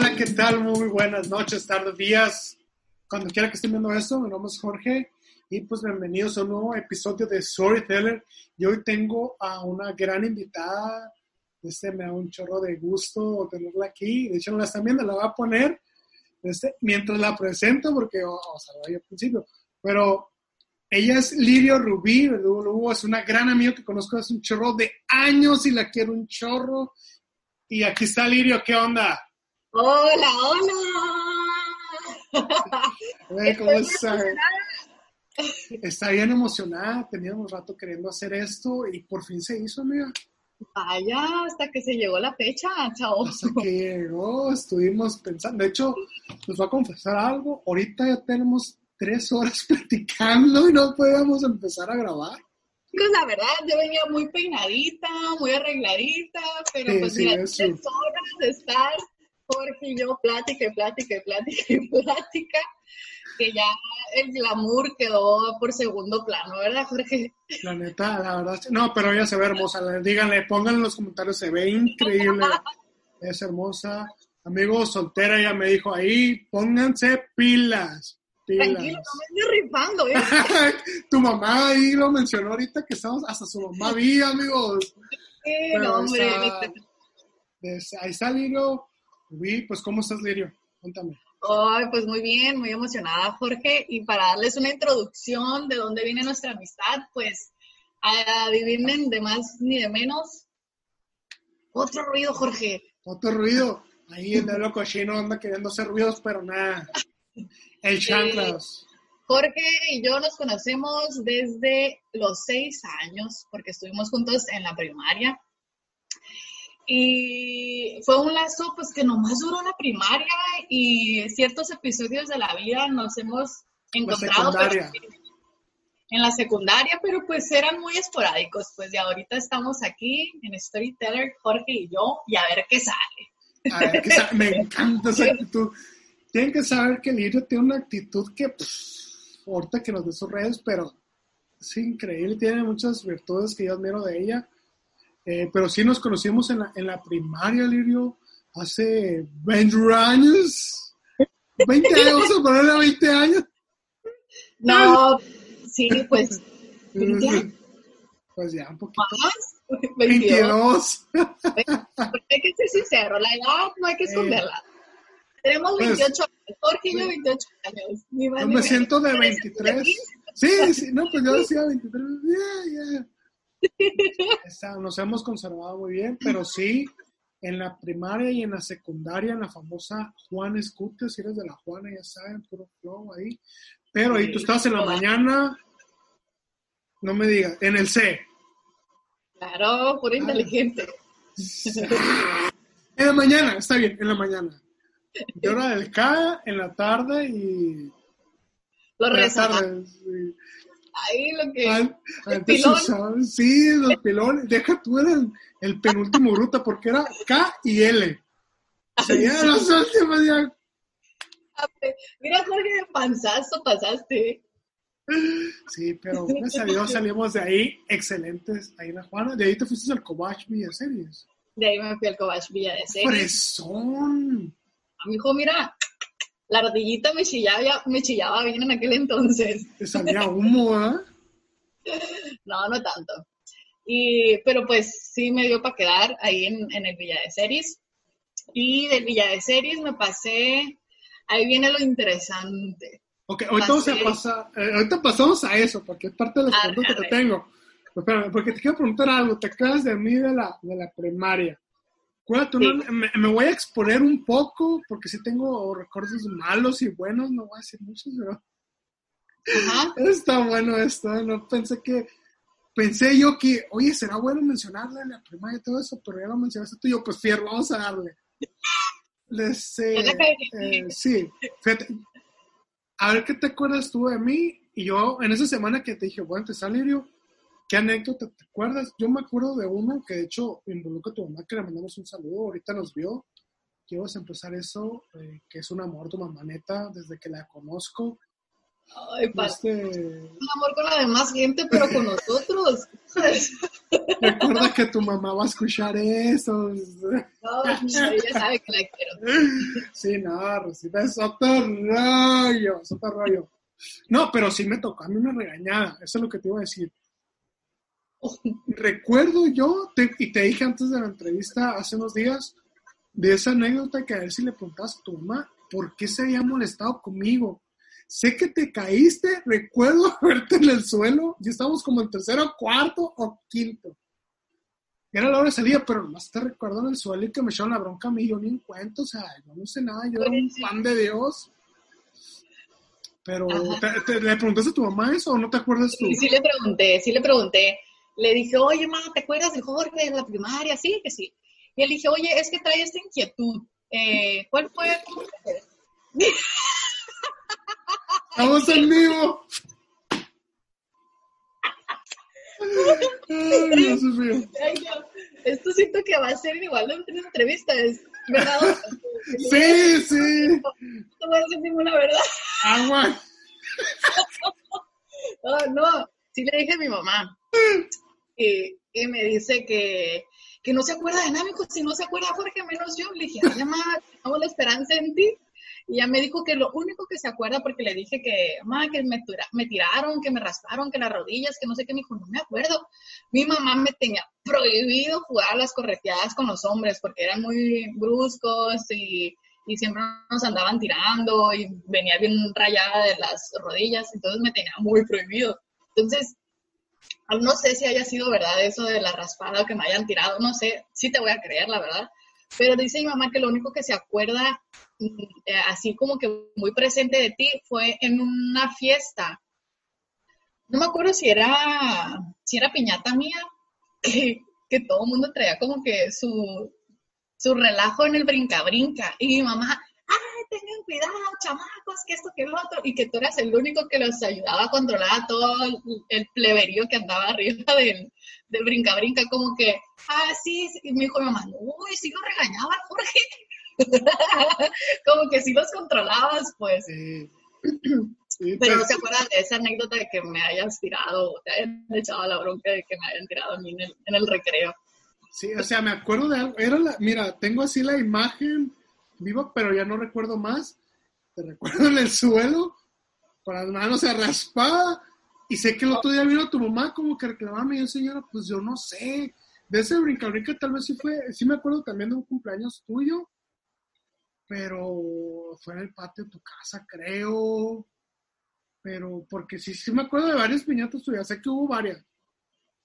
Hola, ¿qué tal? Muy buenas noches, tardes, días. Cuando quiera que estén viendo esto, mi nombre es Jorge y pues bienvenidos a un nuevo episodio de Storyteller. Y hoy tengo a una gran invitada. Este me da un chorro de gusto tenerla aquí. De hecho, no la están viendo, la voy a poner este, mientras la presento porque, o, sea, al principio. Pero ella es Lirio Rubí, es una gran amiga que conozco hace un chorro de años y la quiero un chorro. Y aquí está Lirio, ¿qué onda? Hola, hola. ¿Cómo está? Está bien emocionada, teníamos rato queriendo hacer esto y por fin se hizo, amiga. Vaya, hasta que se llegó la fecha, chao. Hasta que llegó, estuvimos pensando. De hecho, les voy a confesar algo. Ahorita ya tenemos tres horas platicando y no podíamos empezar a grabar. Pues la verdad, yo venía muy peinadita, muy arregladita, pero pues mira, tres horas de estar Jorge y yo plática y plática y plática y plática, que ya el glamour quedó por segundo plano, ¿verdad, Jorge? La neta, la verdad, no, pero ella se ve hermosa, díganle, pónganle en los comentarios, se ve increíble, es hermosa. Amigo soltera, ella me dijo ahí, pónganse pilas. pilas. Tranquilo, no me estoy rifando, ¿eh? tu mamá ahí lo mencionó ahorita que estamos, hasta su mamá vi, amigos. Sí, no, hombre. ahí está Lilo, Uy, pues ¿cómo estás, Lirio? Cuéntame. Ay, pues muy bien, muy emocionada, Jorge. Y para darles una introducción de dónde viene nuestra amistad, pues adivinen de más ni de menos. Otro ruido, Jorge. Otro ruido. Ahí el de loco chino anda queriendo hacer ruidos, pero nada. El chanclas. Jorge y yo nos conocemos desde los seis años, porque estuvimos juntos en la primaria. Y fue un lazo pues que nomás duró la primaria y ciertos episodios de la vida nos hemos encontrado en la secundaria, pero pues eran muy esporádicos. Pues ya ahorita estamos aquí en Storyteller, Jorge y yo, y a ver qué sale. A ver qué sale. Me encanta esa actitud. Tienen que saber que Lirio tiene una actitud que, pues, ahorita que nos dé sus redes, pero es increíble, tiene muchas virtudes que yo admiro de ella eh, pero sí nos conocimos en la, en la primaria, Lirio, hace 20 años. 20 años, vamos a ponerle 20 años. No, sí, pues. Pues ya, un poquito. ¿Más? 22. hay que ser sincero, la edad no hay que esconderla. Tenemos 28 pues, años, Jorge y yo 28 años. yo me siento de 23. Sí, sí, no, pues yo decía 23. Ya, nos hemos conservado muy bien, pero sí, en la primaria y en la secundaria, en la famosa Juan Scooter, si eres de la Juana, ya saben, puro flow ahí. Pero ahí tú estás en la mañana, no me digas, en el C. Claro, puro ah. inteligente. En la mañana, está bien, en la mañana. Yo era del K en la tarde y. Lo tarde, ahí lo que. el pilón. sí, los pilones. Deja tú era el, penúltimo ruta porque era K y L. Ya los últimos ya. Mira, Jorge, panzazo pasaste. Sí, pero gracias a Dios salimos de ahí excelentes. Ahí en la Juana. De ahí te fuiste al Cobach Villa Series. De ahí me fui al Cobach Villa de Series. ¡Fresón! Amigo, mira, la ardillita me chillaba, me chillaba bien en aquel entonces. Te salía humo, ¿eh? no, no tanto. Y, pero pues sí me dio para quedar ahí en, el Villa de Series. Y del Villa de Series me pasé, ahí viene lo interesante. Ok, ahorita, eh, ahorita pasamos a eso, porque es parte de los puntos que te tengo. porque te quiero preguntar algo, te acuerdas de mí de la, de la primaria me, voy a exponer un poco porque sí tengo recuerdos malos y buenos, no voy a decir muchos, pero está bueno esto, ¿eh? no pensé que, pensé yo que, oye, será bueno mencionarle la primaria y todo eso, pero ya lo mencionaste tú y yo, pues fierro, vamos a darle. Les, eh, eh, sí, fíjate, a ver qué te acuerdas tú de mí y yo en esa semana que te dije, bueno, te Lirio, ¿Qué anécdota te acuerdas? Yo me acuerdo de uno que de hecho involucra a tu mamá, que le mandamos un saludo, ahorita nos vio. Quiero empezar eso, eh, que es un amor tu mamá neta, desde que la conozco. Ay, este... Un amor con la demás gente, pero con nosotros. Recuerda que tu mamá va a escuchar eso. No, ella sabe que la quiero. Sí, no, Rosita, es otro rollo, es otro rollo. No, pero sí me tocó a mí una regañada, eso es lo que te iba a decir. Recuerdo yo, y te dije antes de la entrevista hace unos días, de esa anécdota que a ver si le preguntabas a tu mamá, ¿por qué se había molestado conmigo? Sé que te caíste, recuerdo verte en el suelo, y estábamos como en tercero, cuarto o quinto. Era la hora de salida, pero nomás te recuerdo en el suelo y que me echaron la bronca a mí, yo ni en cuento, o sea, yo no sé nada, yo era un fan de Dios. Pero, ¿te, le preguntaste a tu mamá eso o no te acuerdas tú? Sí, sí le pregunté, sí le pregunté. Le dije, oye, mamá, ¿te acuerdas de Jorge de la primaria? Sí, que sí. Y él dije, oye, es que trae esta inquietud. Eh, ¿Cuál fue? Estamos en vivo. Ay, Dios mío. Esto siento que va a ser igual de una entrevista, ¿verdad? Sí, sí. No voy a decir ninguna verdad. Agua. No, no, sí le dije a mi mamá. Y, y me dice que, que no se acuerda de nada, si no se acuerda Jorge, menos yo. Le dije, mamá, tengo la esperanza en ti. Y ella me dijo que lo único que se acuerda, porque le dije que, mamá, que me, me tiraron, que me rasparon, que las rodillas, que no sé qué, me dijo, no me acuerdo. Mi mamá me tenía prohibido jugar las correteadas con los hombres, porque eran muy bruscos y, y siempre nos andaban tirando y venía bien rayada de las rodillas, entonces me tenía muy prohibido. Entonces, no sé si haya sido verdad eso de la raspada o que me hayan tirado, no sé, sí te voy a creer, la verdad. Pero dice mi mamá que lo único que se acuerda, mm, eh, así como que muy presente de ti, fue en una fiesta. No me acuerdo si era, si era piñata mía, que, que todo el mundo traía como que su, su relajo en el brinca-brinca. Y mi mamá, cuidado, chamacos, que esto, que lo otro, y que tú eras el único que los ayudaba a controlar todo el, pleberío que andaba arriba del, del brinca-brinca, como que, ah, sí, y me dijo mi mamá, uy, sí lo regañaba Jorge. como que sí los controlabas, pues. pero no se acuerdan de esa anécdota de que me hayas tirado, te hayan echado la bronca de que me hayan tirado a mí en el, en el recreo. Sí, o sea, me acuerdo de algo, era la, mira, tengo así la imagen vivo, pero ya no recuerdo más. Te recuerdo en el suelo, con las manos se raspaba, y sé que el otro día vino tu mamá como que reclamaba, y yo, señora, pues yo no sé. De ese brinca brinca tal vez sí fue, sí me acuerdo también de un cumpleaños tuyo, pero fue en el patio de tu casa, creo. Pero, porque sí, sí me acuerdo de varias piñatas tuyas, sé que hubo varias.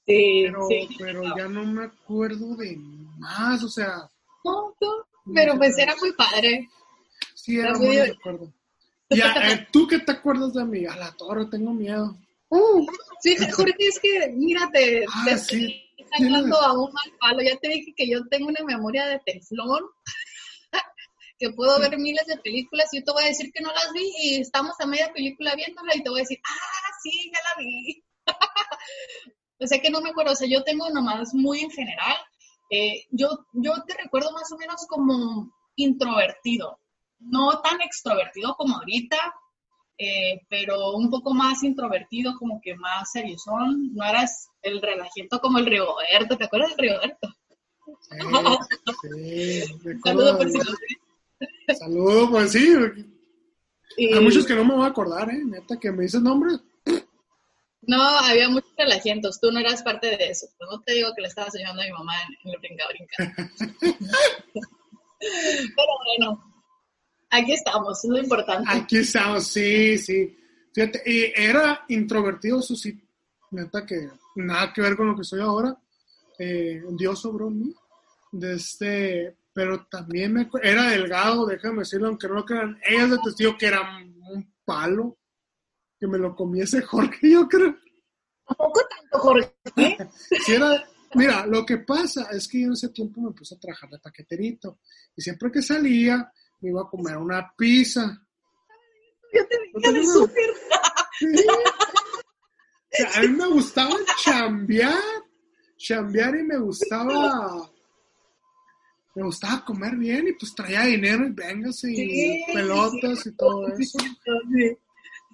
Sí, pero, sí. pero ya no me acuerdo de más, o sea. No, no. Pero pues era muy padre. Sí, era, muy de acuerdo. Ya, eh, ¿tú qué te acuerdas de mí? A la torre, tengo miedo. Uh, sí, Jorge, es que, mírate, ah, te sí, hablando a un mal palo. Ya te dije que yo tengo una memoria de teflón, que puedo ver miles de películas y yo te voy a decir que no las vi y estamos a media película viéndola y te voy a decir, ah, sí, ya la vi. o sea que no me acuerdo, o sea, yo tengo nomás muy en general eh, yo, yo te recuerdo más o menos como introvertido, no tan extrovertido como ahorita, eh, pero un poco más introvertido, como que más seriosón. No eras el relajito como el Rigoberto, ¿te acuerdas del Rigoberto? Sí, sí. Saludos por si Saludos, pues sí. Hay muchos que no me voy a acordar, ¿eh? Neta, que me dices nombres. No, había muchos relajientos, tú no eras parte de eso. no te digo que le estabas ayudando a mi mamá en, el brinca-brinca. Pero bueno, aquí estamos, es lo importante. Aquí estamos, sí, sí. Fíjate, y era introvertido, eso sí, neta que nada que ver con lo que soy ahora. Eh, Dios sobró en mí. De este, pero también me, era delgado, déjame decirlo, aunque no lo crean. Ellas de testigo que era un palo que me lo comiese Jorge, yo creo. poco tanto, Jorge? mira, lo que pasa es que yo en ese tiempo me puse a trabajar de paqueterito y siempre que salía me iba a comer una pizza. Yo te dije de súper. a mí me gustaba chambear, chambear y me gustaba me gustaba comer bien y pues traía dinero y véngase y pelotas y todo eso.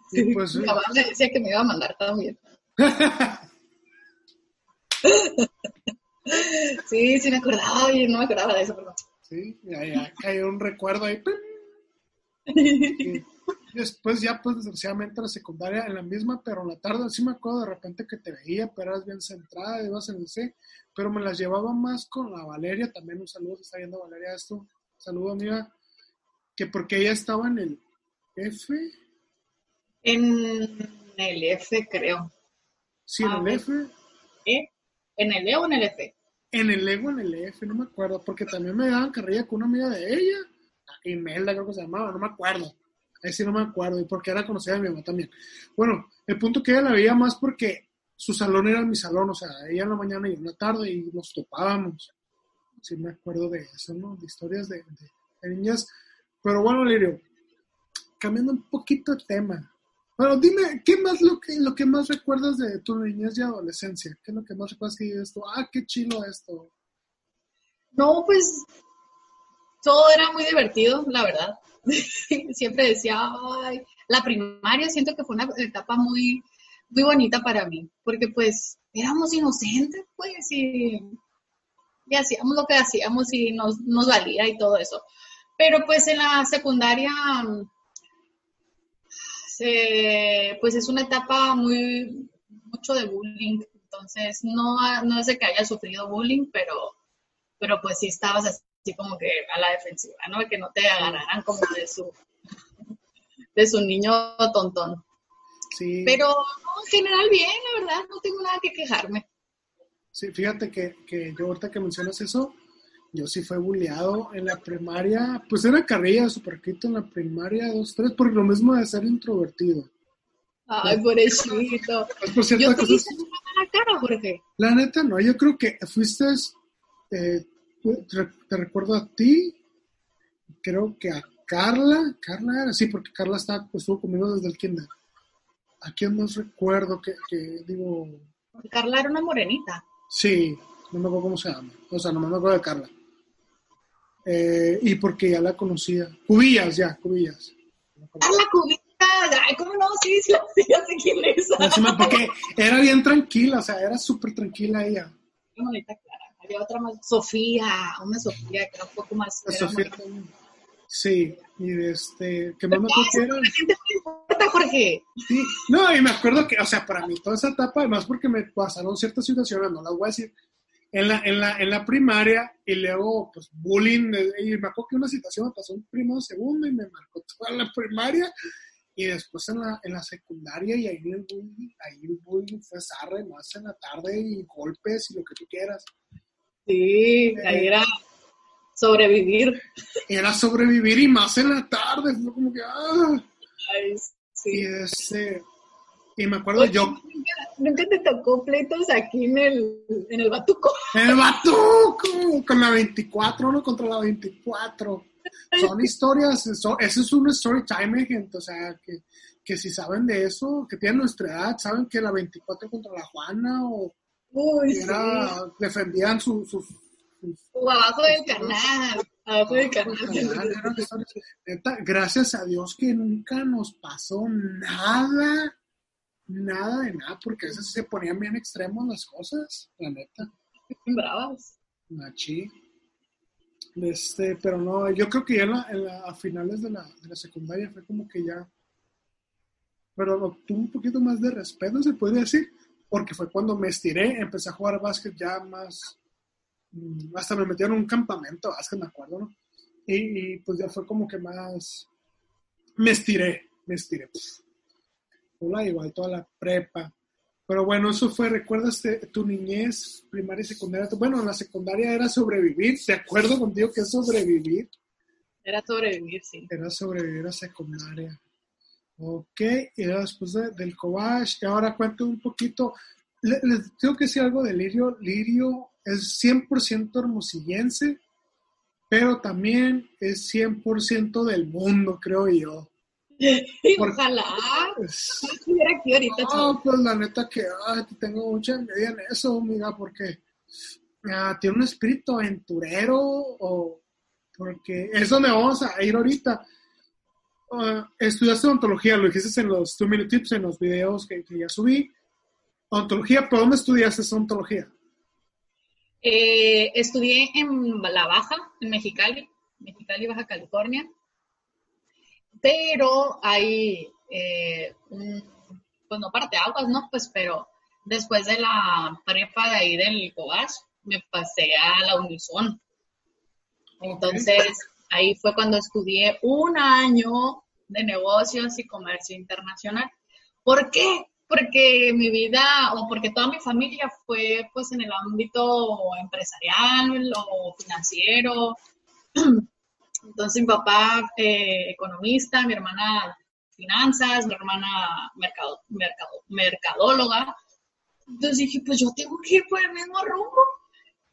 Sí, pues, mi mamá me decía que me iba a mandar también. sí, sí me acordaba, y no me acordaba de eso, perdón. Sí, ya, ya cayó un recuerdo ahí. después ya, pues, desgraciadamente la secundaria en la misma, pero en la tarde sí me acuerdo de repente que te veía, pero eras bien centrada, ibas en el C, pero me las llevaba más con la Valeria, también un saludo, se está viendo Valeria esto, saludo amiga, que porque ella estaba en el F. En el F, creo. Sí, en el F. ¿Eh? ¿En el E o en el F? En el E o en el F, no me acuerdo, porque también me daban carrilla con una amiga de ella, Imelda creo que se llamaba, no me acuerdo. Ahí sí no me acuerdo, y porque era conocida de mi mamá también. Bueno, el punto que ella la veía más porque su salón era mi salón, o sea, ella en la mañana y en la tarde y nos topábamos. Sí me acuerdo de eso, ¿no? De historias de, niñas. Pero bueno, Lirio, cambiando un poquito de tema. Bueno, dime, ¿qué más lo que, lo que más recuerdas de tu niñez y adolescencia? ¿Qué es lo que más recuerdas que esto? Ah, qué chilo esto. No, pues todo era muy divertido, la verdad. Siempre decía, ay, la primaria siento que fue una etapa muy, muy bonita para mí, porque pues éramos inocentes, pues, y, hacíamos lo que hacíamos y nos, nos valía y todo eso. Pero pues en la secundaria, pues es una etapa muy, mucho de bullying, entonces no, no es de que haya sufrido bullying, pero, pero pues sí estabas así como que a la defensiva, ¿no? Que no te agarraran como de su, de su niño tontón. Sí. Pero en general bien, la verdad, no tengo nada que quejarme. Sí, fíjate que, que yo ahorita que mencionas eso, yo sí fui bulleado en la primaria, pues era carrilla super en la primaria, dos, tres, por lo mismo de ser introvertido. Ay, pobrecito. Pues por cierto, yo te hice la cara, Jorge. La neta, no, yo creo que fuiste, eh, te recuerdo a ti, creo que a Carla, Carla era, sí, porque Carla estaba, pues, estuvo conmigo desde el kinder. ¿A quién más recuerdo que, que digo? Carla era una morenita. Sí, no me acuerdo cómo se llama. O sea, no me acuerdo de Carla. Eh, y porque ya la conocía. Cubillas, ya, Cubillas. Carla Cubillas, ay, ¿cómo no? Sí, sí, sí, ya sé quién es. porque era bien tranquila, o sea, era súper tranquila ella. Qué bonita Clara. Había otra más, Sofía, una Sofía que era un poco más. Sofía Sí, y este, que más me acuerdo. Jorge. Sí, no, y me acuerdo que, o sea, para mí toda esa etapa, además porque me pasaron ciertas situaciones, no las voy a decir, en la, en la, en la primaria y luego, pues, bullying, y me acuerdo que una situación me pasó en primero, segundo y me marcó toda la primaria y después en la, en la secundaria y ahí el bullying, ahí el bullying fue sarre más en la tarde y golpes y lo que tú quieras. Sí, ahí era sobrevivir. Era sobrevivir y más en la tarde, fue como que, ah. sí. Y este, y me acuerdo yo. ¿Nunca te tocó pleitos aquí en el, en el Batuco? En el Batuco, con la 24, ¿no? Contra la 24. Son historias, eso, es un story time, gente. O sea, que, que si saben de eso, que tienen nuestra edad, saben que la 24 contra la Juana o era, defendían sus, sus o abajo del canal. Abajo del canal. Gracias a Dios que nunca nos pasó nada, nada de nada, porque a veces se ponían bien extremos las cosas, la neta. Bravas. Machi. Este, pero no, yo creo que ya a finales de la, de la secundaria fue como que ya, pero tuve un poquito más de respeto, se puede decir, porque fue cuando me estiré, empecé a jugar básquet ya más, Mm, hasta me metieron en un campamento, que me acuerdo, ¿no? Y, pues ya fue como que más, me estiré, me estiré. Hola, igual toda la prepa. Pero bueno, eso fue, ¿recuerdas tu niñez, primaria y secundaria? Bueno, la secundaria era sobrevivir, ¿de acuerdo contigo que es sobrevivir? Era sobrevivir, sí. Era sobrevivir a secundaria. Ok, y después del Cobach, y ahora cuento un poquito, les, tengo que decir algo de Lirio. Lirio es 100% hermosillense, pero también es 100% del mundo, creo yo. Ojalá. Pues, aquí ahorita, no, pues la neta que tengo mucha envidia en eso, mira, porque ah, tiene un espíritu aventurero o porque es donde vamos a ir ahorita. uh, estudiaste odontología, lo dijiste en los two minute tips, en los videos que, ya subí. Odontología, ¿por dónde estudiaste esa odontología? Eh, estudié en La Baja, en Mexicali, Mexicali, Baja California. Pero hay eh, un, pues no parte aguas, ¿no? Pues pero después de la prepa de ahí del COAS, me pasé a la Unison. Entonces, ahí fue cuando estudié un año de negocios y comercio internacional. ¿Por qué? Porque mi vida o porque toda mi familia fue pues en el ámbito empresarial o financiero. Entonces mi papá eh, economista, mi hermana finanzas, mi hermana mercado, mercado, mercadóloga. Entonces dije, pues yo tengo que ir por el mismo rumbo.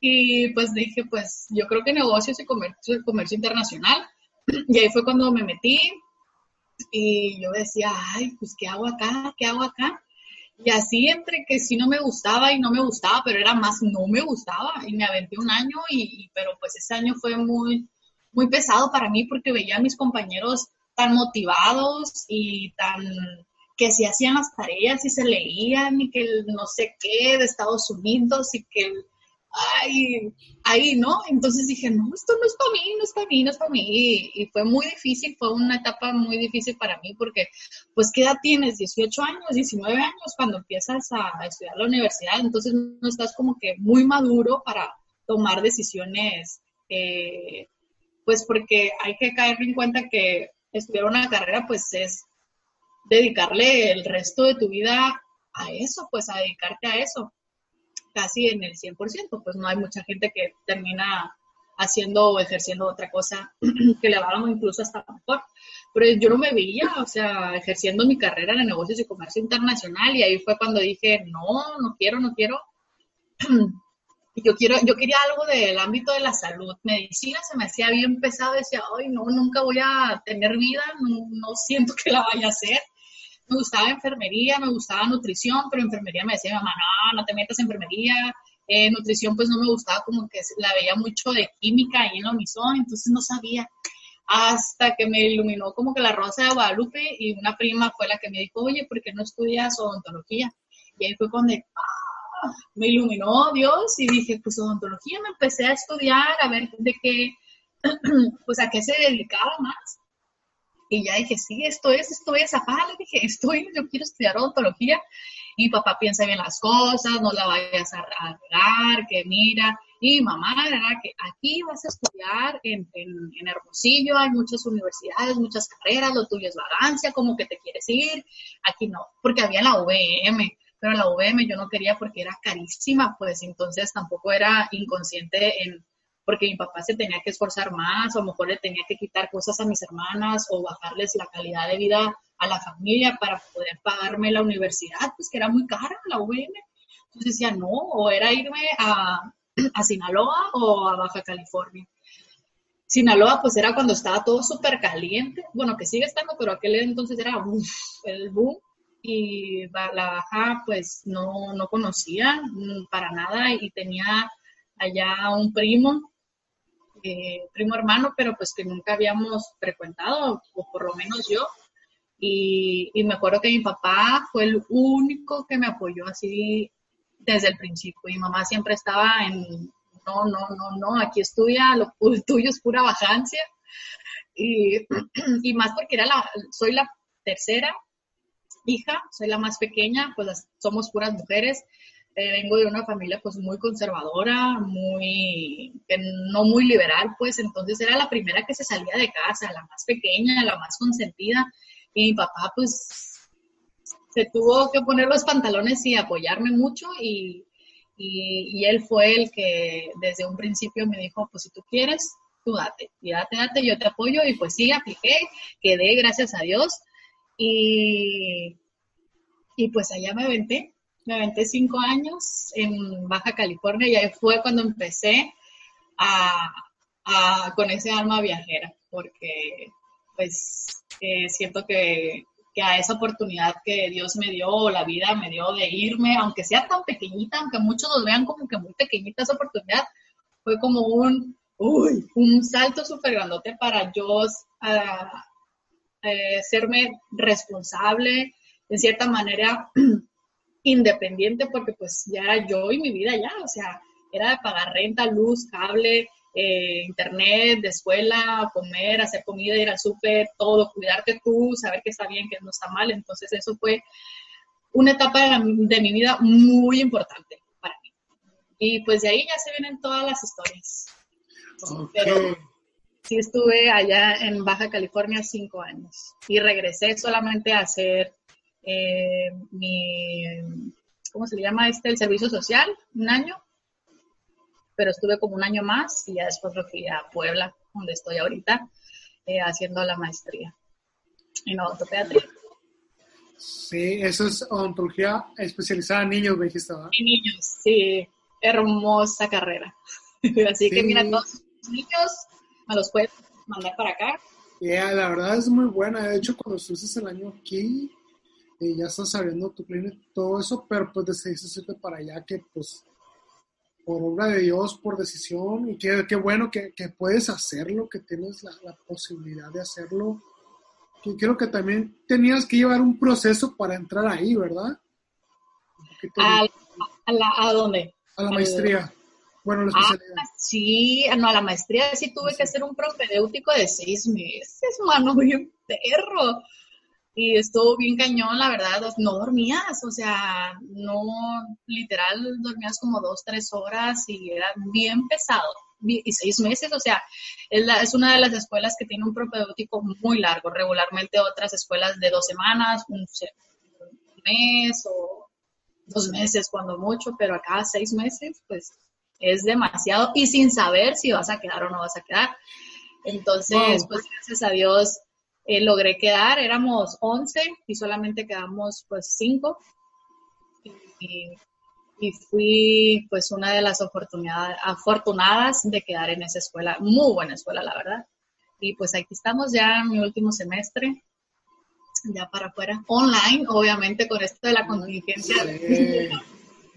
Y pues dije, pues yo creo que negocios y comercio, comercio internacional. Y ahí fue cuando me metí y yo decía, ay, pues ¿qué hago acá? ¿Qué hago acá? Y así entre que sí no me gustaba y no me gustaba, pero era más no me gustaba. Y me aventé un año, y, pero pues ese año fue muy, muy pesado para mí porque veía a mis compañeros tan motivados y tan que si hacían las tareas y se leían y que el no sé qué de Estados Unidos y que ay, ahí, ¿no? Entonces dije, no, esto no es para mí, no es para mí, no es para mí. Y, fue muy difícil, fue una etapa muy difícil para mí porque, pues, ¿qué edad tienes? 18 años, 19 años cuando empiezas a, estudiar la universidad, entonces no estás como que muy maduro para tomar decisiones, eh, pues porque hay que caer en cuenta que estudiar una carrera, pues es dedicarle el resto de tu vida a eso, pues a dedicarte a eso casi en el 100%, pues no hay mucha gente que termina haciendo o ejerciendo otra cosa que le valga incluso hasta mejor. Pero yo no me veía, o sea, ejerciendo mi carrera en negocios y comercio internacional y ahí fue cuando dije, no, no quiero, no quiero. Yo quiero, yo quería algo del ámbito de la salud. Medicina se me hacía bien pesado, decía, ay, no, nunca voy a tener vida, no siento que la vaya a hacer me gustaba enfermería, me gustaba nutrición, pero enfermería me decía mamá, no, no te metas en enfermería. Eh, nutrición pues no me gustaba, como que la veía mucho de química ahí en la Unison, entonces no sabía. Hasta que me iluminó como que la Rosa de Guadalupe y una prima fue la que me dijo, oye, ¿por qué no estudias odontología? Y ahí fue cuando ¡ah! Me iluminó Dios y dije, pues odontología, me empecé a estudiar, a ver de qué, pues a qué se dedicaba más. Y ya dije, sí, esto es, esto es, papá, le dije, estoy, yo quiero estudiar odontología. Y papá piensa bien las cosas, no la vayas a regar, que mira. Y mamá, era que aquí vas a estudiar en, en, Hermosillo, hay muchas universidades, muchas carreras, lo tuyo es vagancia, como que te quieres ir. Aquí no, porque había la VM, pero la VM yo no quería porque era carísima, pues entonces tampoco era inconsciente en porque mi papá se tenía que esforzar más, o a lo mejor le tenía que quitar cosas a mis hermanas o bajarles la calidad de vida a la familia para poder pagarme la universidad, pues que era muy cara la UVM. Entonces decía, no, o era irme a, a Sinaloa o a Baja California. Sinaloa, pues era cuando estaba todo súper caliente, bueno, que sigue estando, pero aquel entonces era el boom. Y la Baja, pues no, no conocía mm, para nada y tenía allá un primo eh, primo hermano, pero pues que nunca habíamos frecuentado, o por lo menos yo. Y, me acuerdo que mi papá fue el único que me apoyó así desde el principio. Mi mamá siempre estaba en, no, no, no, no, aquí estudia, lo tuyo es pura vacancia. Y, y más porque era la, soy la tercera hija, soy la más pequeña, pues somos puras mujeres. Eh, vengo de una familia pues muy conservadora, muy, no muy liberal, pues. Entonces era la primera que se salía de casa, la más pequeña, la más consentida, y mi papá pues se tuvo que poner los pantalones y apoyarme mucho. Y, y, él fue el que desde un principio me dijo, pues si tú quieres, tú date, y date, date, yo te apoyo, y pues sí, apliqué, quedé, gracias a Dios, y, y pues allá me aventé, me aventé cinco años en Baja California y ahí fue cuando empecé a, con ese alma viajera, porque pues eh, siento que, a esa oportunidad que Dios me dio, la vida me dio de irme, aunque sea tan pequeñita, aunque muchos lo vean como que muy pequeñita esa oportunidad, fue como un, un salto súper grandote para yo eh, serme responsable, en cierta manera independiente, porque pues ya era yo y mi vida ya, o sea, era de pagar renta, luz, cable, eh, internet, de escuela, comer, hacer comida, ir al súper, todo, cuidarte tú, saber que está bien, que no está mal. Entonces eso fue una etapa de, mi vida muy importante para mí. Y pues de ahí ya se vienen todas las historias. Pero sí estuve allá en Baja California cinco años y regresé solamente a hacer eh, mi, ¿cómo se le llama este? El servicio social, un año pero estuve como un año más y ya después me fui a Puebla, donde estoy ahorita, eh, haciendo la maestría en odontopediatría. Sí, eso es odontología especializada en niños, me dijiste, En niños, sí, hermosa carrera. Así que mira, todos los niños me los puedes mandar para acá. Yeah, la verdad es muy buena. De hecho, cuando estuviste el año aquí, eh, ya estás sabiendo tu clínica, todo eso, pero pues decidiste para allá que pues por obra de Dios, por decisión, y qué, qué bueno que, que, puedes hacerlo, que tienes la, la, posibilidad de hacerlo. Y creo que también tenías que llevar un proceso para entrar ahí, ¿verdad? ¿A, a, la, ¿A dónde? A la maestría. Bueno, la especialidad. Ah, sí, no, a la maestría sí tuve que hacer un propedéutico de seis meses, mano, bien perro. Y estuvo bien cañón, la verdad, no dormías, o sea, no, literal, dormías como dos, tres horas y era bien pesado, y seis meses, o sea, es, es una de las escuelas que tiene un propedéutico muy largo, regularmente otras escuelas de dos semanas, un, mes o dos meses cuando mucho, pero acá seis meses, pues es demasiado y sin saber si vas a quedar o no vas a quedar. Entonces, pues gracias a Dios eh, logré quedar, éramos 11 y solamente quedamos pues 5. Y, fui pues una de las afortunadas de quedar en esa escuela, muy buena escuela la verdad. Y pues aquí estamos ya en mi último semestre, ya para afuera, online, obviamente con esto de la contingencia.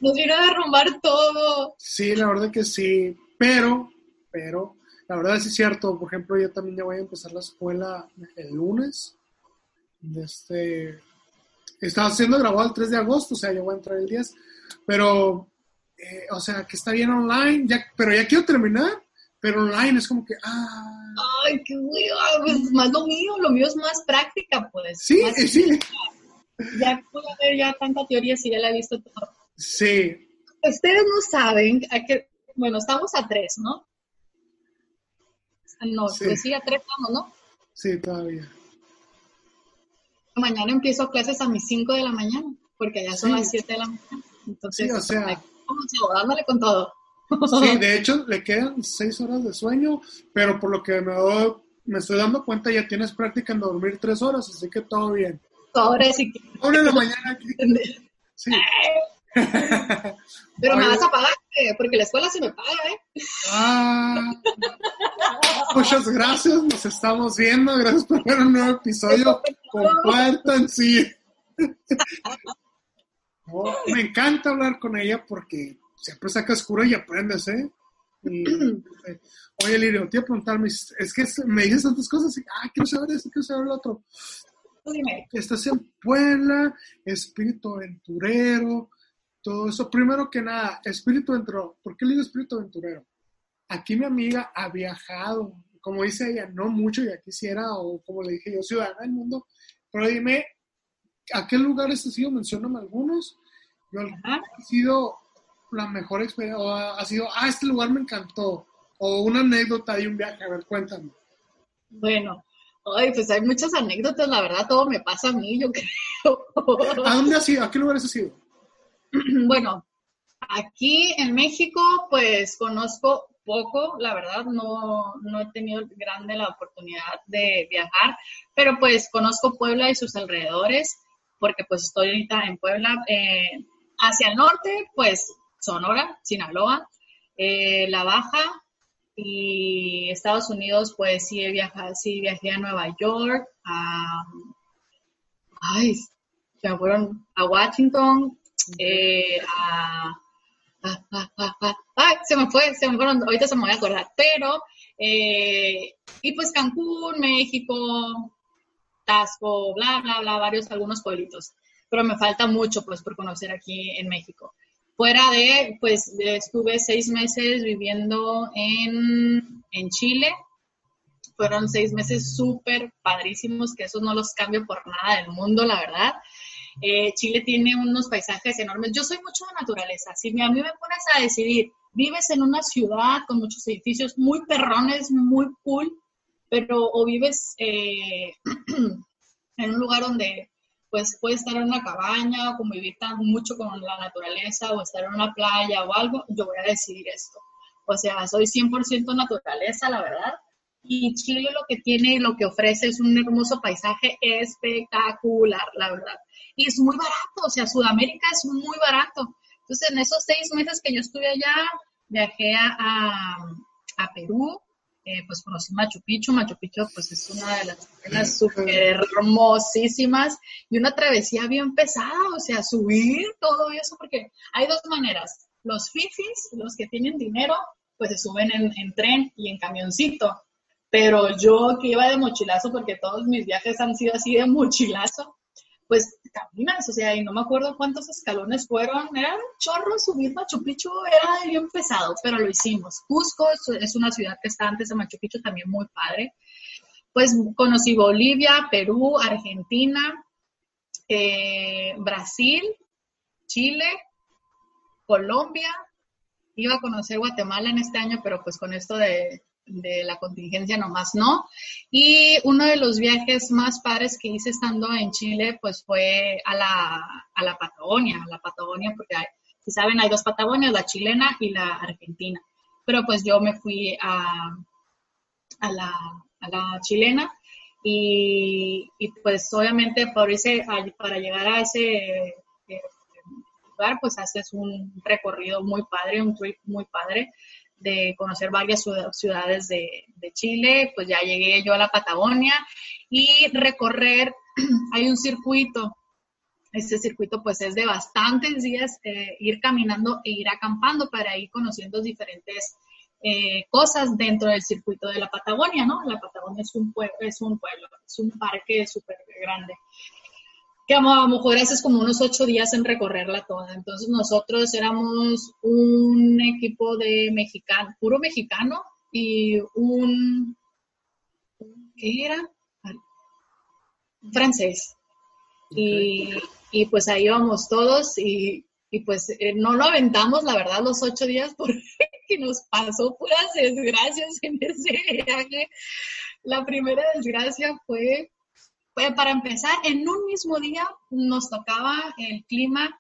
Nos vino a derrumbar todo. Sí, la verdad que sí, pero, pero la verdad es cierto, por ejemplo, yo también ya voy a empezar la escuela el lunes. Este, estaba siendo grabado el 3 de agosto, o sea, yo voy a entrar el 10, pero, eh, o sea, que está bien online, ya, pero ya quiero terminar, pero online es como que, ah. Ay, qué güey, pues más lo mío, lo mío es más práctica, pues. Sí, sí. Ya puedo ver ya tanta teoría si ya la he visto todo. Sí. Ustedes no saben, a que, bueno, estamos a tres, ¿no? No, sí. pues sí, a tres vamos, ¿no? Sí, todavía. Mañana empiezo clases a mis 5 de la mañana, porque ya son las 7 de la mañana. Entonces, sí, o sea, vamos dándole con todo. Sí, de hecho, le quedan 6 horas de sueño, pero por lo que me, doy, me estoy dando cuenta, ya tienes práctica en dormir 3 horas, así que todo bien. Ahora sí que... Ahora en la mañana aquí. Sí. Pero me vas a pagar, eh, porque la escuela se me paga, ¿eh? Ah, muchas gracias, nos estamos viendo. Gracias por ver un nuevo episodio. Compartan, sí. me encanta hablar con ella porque siempre sacas cura y aprendes, ¿eh? oye, Lirio, te iba a preguntar, es que me dices tantas cosas y, ah, quiero saber esto, quiero saber lo otro. Estás en Puebla, espíritu aventurero, todo eso. Primero que nada, espíritu aventurero. ¿Por qué le digo espíritu aventurero? Aquí mi amiga ha viajado, como dice ella, no mucho, ya quisiera, o como le dije yo, ciudadana del mundo, pero dime, ¿a qué lugares has ido? Mencióname algunos. Yo, ha sido la mejor experiencia, o ha sido, ah, este lugar me encantó, o una anécdota de un viaje, a ver, cuéntame. Bueno, ay, pues hay muchas anécdotas, la verdad, todo me pasa a mí, yo creo. ¿A dónde has ido? ¿A qué lugares has ido? bueno, aquí en México, pues conozco poco, la verdad, no, no he tenido grande la oportunidad de viajar, pero pues conozco Puebla y sus alrededores, porque pues estoy ahorita en Puebla. Eh, hacia el norte, pues Sonora, Sinaloa, eh, La Baja y Estados Unidos, pues sí he viajado, sí viajé a Nueva York, ay, se me fueron a Washington, eh, se me fue, se me fueron, ahorita se me voy a acordar, pero, eh, y pues Cancún, México, Tasco, bla, bla, bla, varios, algunos pueblitos. Pero me falta mucho, pues, por conocer aquí en México. Fuera de, pues, estuve seis meses viviendo en, en Chile. Fueron seis meses súper padrísimos, que esos no los cambio por nada del mundo, la verdad. Eh, Chile tiene unos paisajes enormes. Yo soy mucho de naturaleza. Si a mí me pones a decidir, vives en una ciudad con muchos edificios muy perrones, muy cool, pero o vives eh, en un lugar donde pues puedes estar en una cabaña o convivir tan mucho con la naturaleza o estar en una playa o algo, yo voy a decidir esto. O sea, soy 100% naturaleza, la verdad. Y Chile lo que tiene y lo que ofrece es un hermoso paisaje espectacular, la verdad. Y es muy barato, o sea, Sudamérica es muy barato. Entonces, en esos seis meses que yo estuve allá, viajé a, a Perú, eh, pues conocí Machu Picchu. Machu Picchu pues es una de las zonas súper hermosísimas y una travesía bien pesada, o sea, subir todo eso, porque hay dos maneras. Los fifis, los que tienen dinero, pues se suben en, en tren y en camioncito. Pero yo que iba de mochilazo, porque todos mis viajes han sido así de mochilazo, pues caminas, o sea, y no me acuerdo cuántos escalones fueron, era un chorro subir Machu Picchu, era bien pesado, pero lo hicimos. Cusco es una ciudad que está antes de Machu Picchu, también muy padre. Pues conocí Bolivia, Perú, Argentina, eh, Brasil, Chile, Colombia, iba a conocer Guatemala en este año, pero pues con esto de, de la contingencia nomás no. Y uno de los viajes más padres que hice estando en Chile, pues fue a la, a la Patagonia, a la Patagonia, porque si saben, hay dos Patagonias, la chilena y la argentina. Pero pues yo me fui a, a, la, a la chilena y, y, pues obviamente por ese, para llegar a ese eh, lugar, pues haces un recorrido muy padre, un trip muy padre de conocer varias ciudades de, Chile, pues ya llegué yo a la Patagonia y recorrer, hay un circuito, este circuito pues es de bastantes días eh, ir caminando e ir acampando para ir conociendo diferentes eh, cosas dentro del circuito de la Patagonia, ¿no? La Patagonia es un, pueblo, es un pueblo, es un parque súper grande que a lo mejor haces como unos ocho días en recorrerla toda. Entonces nosotros éramos un equipo de mexicano, puro mexicano y un, ¿qué era? Francés. Y, y pues ahí íbamos todos y, y pues eh, no lo aventamos, la verdad, los ocho días porque nos pasó puras desgracias en ese viaje. La primera desgracia fue pues, para empezar, en un mismo día nos tocaba el clima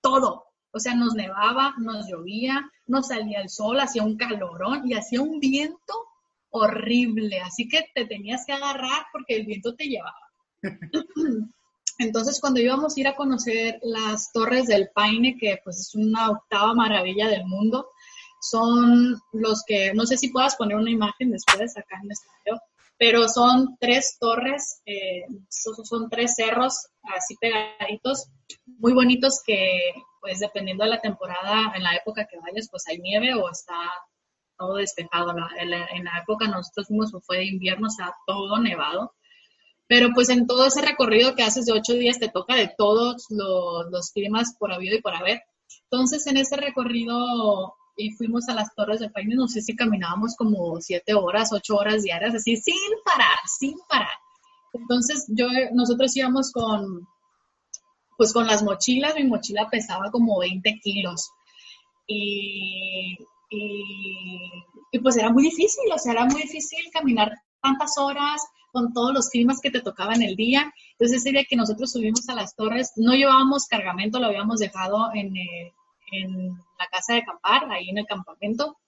todo. O sea, nos nevaba, nos llovía, nos salía el sol, hacía un calorón y hacía un viento horrible. Así que te tenías que agarrar porque el viento te llevaba. Entonces, cuando íbamos a ir a conocer las torres del Paine, que pues es una octava maravilla del mundo, son los que, no sé si puedas poner una imagen después acá en este video, pero son tres torres, eh, son, tres cerros así pegaditos, muy bonitos que pues dependiendo de la temporada, en la época que vayas, pues hay nieve o está todo despejado. En la, época nosotros fuimos, fue de invierno, sea, todo nevado. Pero pues en todo ese recorrido que haces de ocho días te toca de todos los, los climas por habido y por haber. Entonces en ese recorrido y fuimos a las Torres de Paine, no sé si caminábamos como siete horas, ocho horas diarias, así sin parar, sin parar. Entonces yo, nosotros íbamos con, pues con las mochilas, mi mochila pesaba como 20 kilos. Y, y, pues era muy difícil, o sea, era muy difícil caminar tantas horas con todos los climas que te tocaban el día. Entonces ese día que nosotros subimos a las torres, no llevábamos cargamento, lo habíamos dejado en, en la casa de acampar, ahí en el campamento.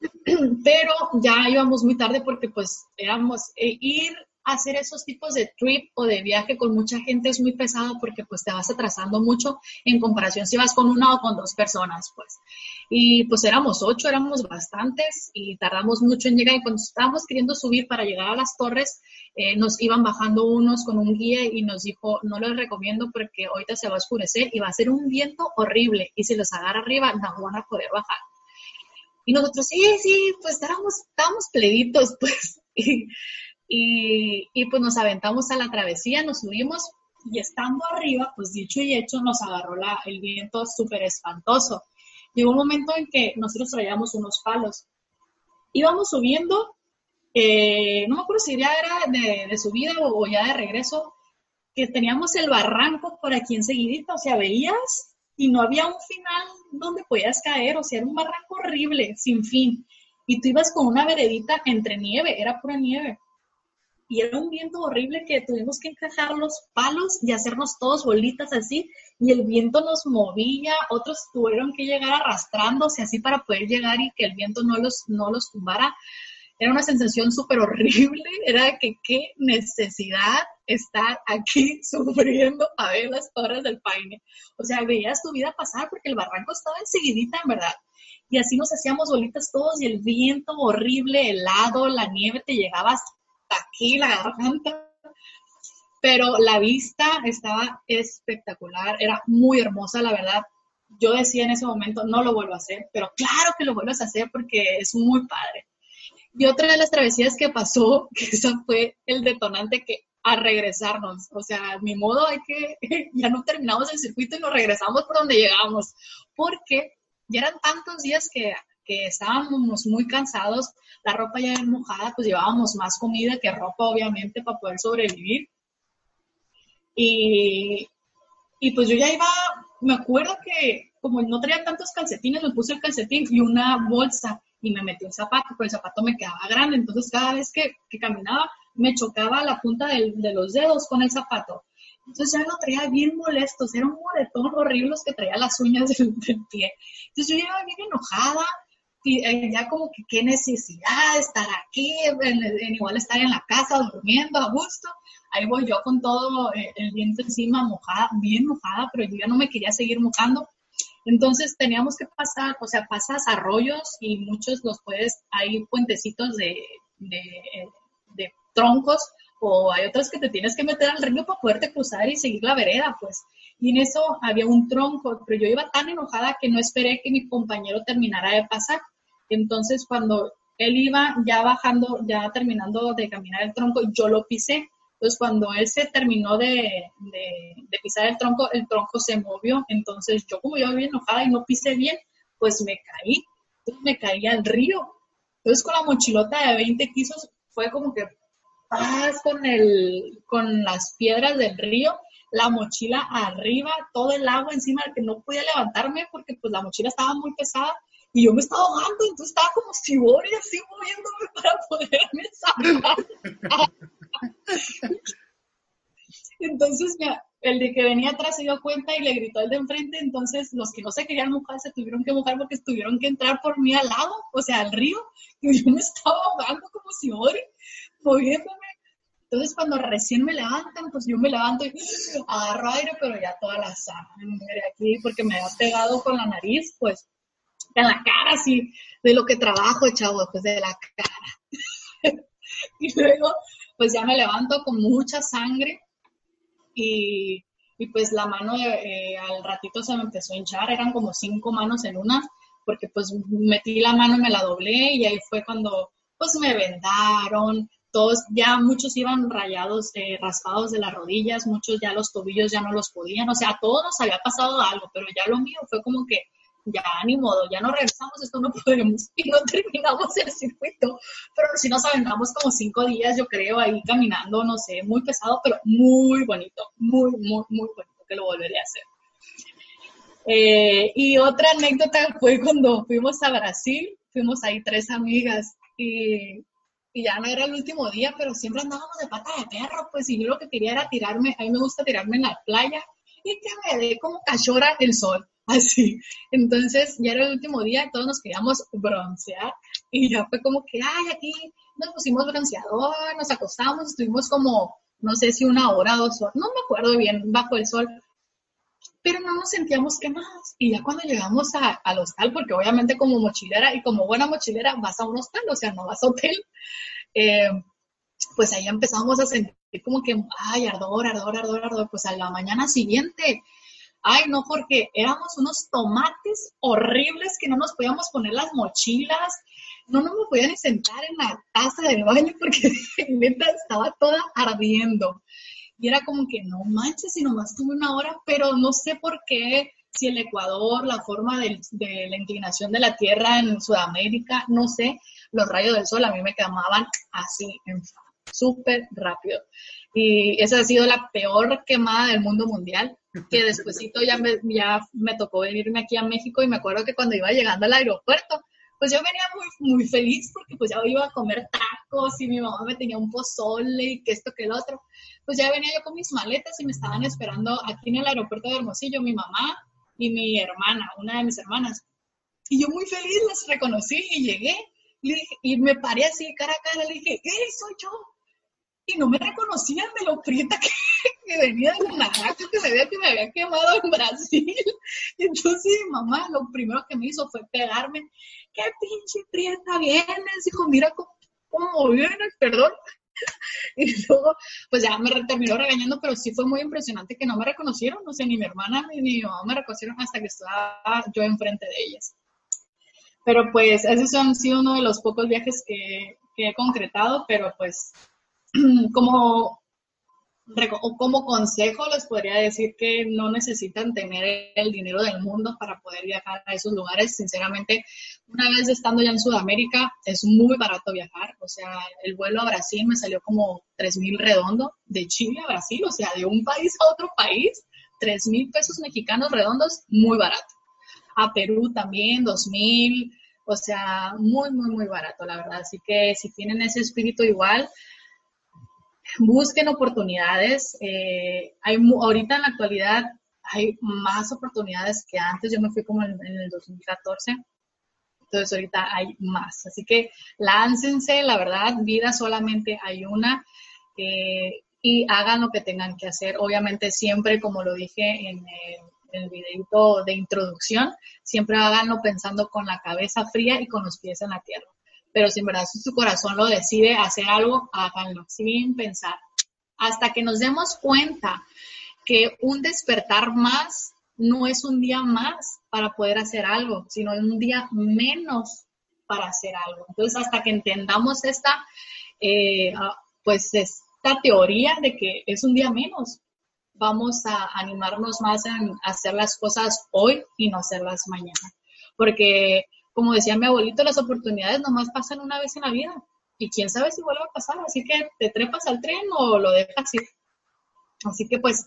Pero ya íbamos muy tarde porque pues éramos eh, ir hacer esos tipos de trip o de viaje con mucha gente es muy pesado porque pues te vas atrasando mucho en comparación si vas con una o con dos personas, pues. Y pues éramos ocho, éramos bastantes y tardamos mucho en llegar y cuando estábamos queriendo subir para llegar a las torres, eh, nos iban bajando unos con un guía y nos dijo, no les recomiendo porque ahorita se va a oscurecer y va a ser un viento horrible y si los agarra arriba no van a poder bajar. Y nosotros, sí, sí, pues estábamos, estábamos pleditos, pues. Y pues nos aventamos a la travesía, nos subimos y estando arriba, pues dicho y hecho, nos agarró la, el viento súper espantoso. Llegó un momento en que nosotros traíamos unos palos. Íbamos subiendo, eh, no me acuerdo si ya era de, de subida o, ya de regreso, que teníamos el barranco por aquí enseguidito, o sea, veías y no había un final donde podías caer, o sea, era un barranco horrible, sin fin. Y tú ibas con una veredita entre nieve, era pura nieve y era un viento horrible que tuvimos que encajar los palos y hacernos todos bolitas así y el viento nos movía, otros tuvieron que llegar arrastrándose así para poder llegar y que el viento no los, no los tumbara. Era una sensación súper horrible, era que qué necesidad estar aquí sufriendo a ver las torres del paine. O sea, veías tu vida pasar porque el barranco estaba enseguidita, en verdad. Y así nos hacíamos bolitas todos y el viento horrible, helado, la nieve te llegaba aquí la garganta. Pero la vista estaba espectacular, era muy hermosa, la verdad. Yo decía en ese momento, no lo vuelvo a hacer, pero claro que lo vuelves a hacer porque es muy padre. Y otra de las travesías que pasó, que esa fue el detonante que a regresarnos, o sea, mi modo hay que, ya no terminamos el circuito y nos regresamos por donde llegamos, porque ya eran tantos días que que estábamos muy cansados, la ropa ya mojada, pues llevábamos más comida que ropa, obviamente, para poder sobrevivir. Y, y pues yo ya iba, me acuerdo que como no traía tantos calcetines, me puse el calcetín y una bolsa y me metí el zapato, pero el zapato me quedaba grande, entonces cada vez que, que caminaba me chocaba la punta de los dedos con el zapato. Entonces ya lo traía bien molesto, era un moretón horrible que traía las uñas del, del, pie. Entonces yo iba bien enojada, eh, ya como que qué necesidad estar aquí, en, igual estar en la casa durmiendo a gusto. Ahí voy yo con todo eh, el viento encima, mojada, bien mojada, pero yo ya no me quería seguir mojando. Entonces teníamos que pasar, o sea, pasas arroyos y muchos los puedes, hay puentecitos de, de, de troncos o hay otros que te tienes que meter al río para poderte cruzar y seguir la vereda, pues. Y en eso había un tronco, pero yo iba tan enojada que no esperé que mi compañero terminara de pasar. Entonces, cuando él iba ya bajando, ya terminando de caminar el tronco, yo lo pisé. Entonces, cuando él se terminó de, de, pisar el tronco, el tronco se movió. Entonces, yo como yo bien enojada y no pisé bien, pues me caí. Entonces, me caí al río. Entonces, con la mochilota de 20 kilos, fue como que paz con, con las piedras del río, la mochila arriba, todo el agua encima que no podía levantarme porque pues la mochila estaba muy pesada y yo me estaba ahogando, entonces estaba como y así moviéndome para poderme salvar. entonces el de que venía atrás se dio cuenta y le gritó al de enfrente, entonces los que no se querían mojar se tuvieron que mojar porque tuvieron que entrar por mí al lado, o sea, al río, y yo me estaba ahogando como si moviéndome. Entonces, cuando recién me levantan, pues yo me levanto y agarro aire, pero ya toda la sangre aquí, porque me ha pegado con la nariz, pues, en la cara, así, de lo que trabajo, chavo, pues de la cara. y luego, pues ya me levanto con mucha sangre y, y pues la mano eh, al ratito se me empezó a hinchar, eran como cinco manos en una, porque pues metí la mano y me la doblé y ahí fue cuando pues me vendaron, todos, ya muchos iban rayados, eh, raspados de las rodillas, muchos ya los tobillos ya no los podían, o sea, a todos nos había pasado algo, pero ya lo mío fue como que ya ni modo, ya no regresamos, esto no podemos y no terminamos el circuito, pero si nos aventamos como cinco días, yo creo, ahí caminando, no sé, muy pesado, pero muy bonito, muy, muy, muy bonito, que lo volveré a hacer. Eh, y otra anécdota fue cuando fuimos a Brasil, fuimos ahí tres amigas y y ya no era el último día, pero siempre andábamos de pata de perro, pues, y yo lo que quería era tirarme, a mí me gusta tirarme en la playa y que me dé como cachora el sol, así. Entonces, ya era el último día, todos nos queríamos broncear y ya fue como que, ay, aquí nos pusimos bronceador, nos acostamos, estuvimos como, no sé si una hora, dos horas, no me acuerdo bien, bajo el sol, pero no nos sentíamos quemados. Y ya cuando llegamos a, al hostal, porque obviamente como mochilera y como buena mochilera vas a un hostal, o sea, no vas a hotel, eh, pues ahí empezamos a sentir como que, ay, ardor, ardor, ardor, ardor, pues a la mañana siguiente, ay, no, porque éramos unos tomates horribles que no nos podíamos poner las mochilas, no, no me podía sentar en la taza del baño porque neta estaba toda ardiendo. Y era como que no manches, si nomás tuve una hora, pero no sé por qué, si el Ecuador, la forma de la inclinación de la Tierra en Sudamérica, no sé, los rayos del sol a mí me quemaban así, súper rápido. Y esa ha sido la peor quemada del mundo mundial, que despuésito ya me, ya me tocó venirme aquí a México y me acuerdo que cuando iba llegando al aeropuerto, pues yo venía muy, muy feliz porque pues ya iba a comer tacos y mi mamá me tenía un pozole y que esto que el otro. Pues ya venía yo con mis maletas y me estaban esperando aquí en el aeropuerto de Hermosillo mi mamá y mi hermana, una de mis hermanas. Y yo muy feliz las reconocí y llegué y me paré así cara a cara, le dije, ¡Ey, soy yo! Y no me reconocían de lo prieta que, que venía de una que se veía que me había quemado en Brasil. Y entonces mi mamá lo primero que me hizo fue pegarme. ¡Qué pinche prieta vienes! Dijo, mira cómo, cómo vienes, perdón. Y luego, pues ya me terminó regañando, pero sí fue muy impresionante que no me reconocieron, no sé, ni mi hermana ni mi mamá me reconocieron hasta que estaba yo enfrente de ellas. Pero pues esos han sido uno de los pocos viajes que, he concretado, pero pues como, como consejo les podría decir que no necesitan tener el dinero del mundo para poder viajar a esos lugares. Sinceramente, una vez estando ya en Sudamérica, es muy barato viajar. O sea, el vuelo a Brasil me salió como 3 mil redondo de Chile a Brasil, o sea, de un país a otro país, 3 mil pesos mexicanos redondos, muy barato. A Perú también, 2 mil, o sea, muy, muy, muy barato, la verdad. Así que si tienen ese espíritu igual, busquen oportunidades. Eh, hay, ahorita en la actualidad hay más oportunidades que antes. Yo me fui como en, el 2014. Entonces ahorita hay más. Así que láncense, la verdad, vida solamente hay una. Eh, y hagan lo que tengan que hacer. Obviamente siempre, como lo dije en el el videito de introducción, siempre háganlo pensando con la cabeza fría y con los pies en la tierra. Pero si en verdad su corazón lo decide hacer algo, háganlo sin pensar. Hasta que nos demos cuenta que un despertar más no es un día más para poder hacer algo, sino un día menos para hacer algo. Entonces, hasta que entendamos esta, eh, ah, pues esta teoría de que es un día menos, vamos a animarnos más en hacer las cosas hoy y no hacerlas mañana. Porque, como decía mi abuelito, las oportunidades nomás pasan una vez en la vida y quién sabe si vuelve a pasar. Así que te trepas al tren o lo dejas ir. Así que pues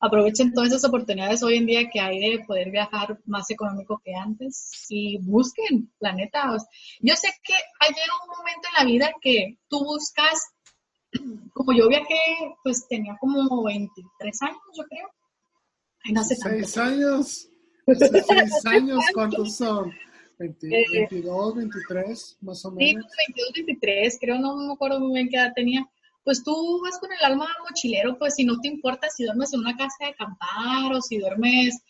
aprovechen todas esas oportunidades hoy en día que hay de poder viajar más económico que antes y busquen, la neta. Yo sé que hay un momento en la vida que tú buscas como yo viajé, pues tenía como 23 años, yo creo. Ay, no hace tanto. años. ¿Seis años cuántos son? 22, 23, más o menos. Sí, 22, 23, creo, no me acuerdo muy bien qué edad tenía. Pues tú vas con el alma mochilero, pues si no te importa si duermes en una casa de acampar o si duermes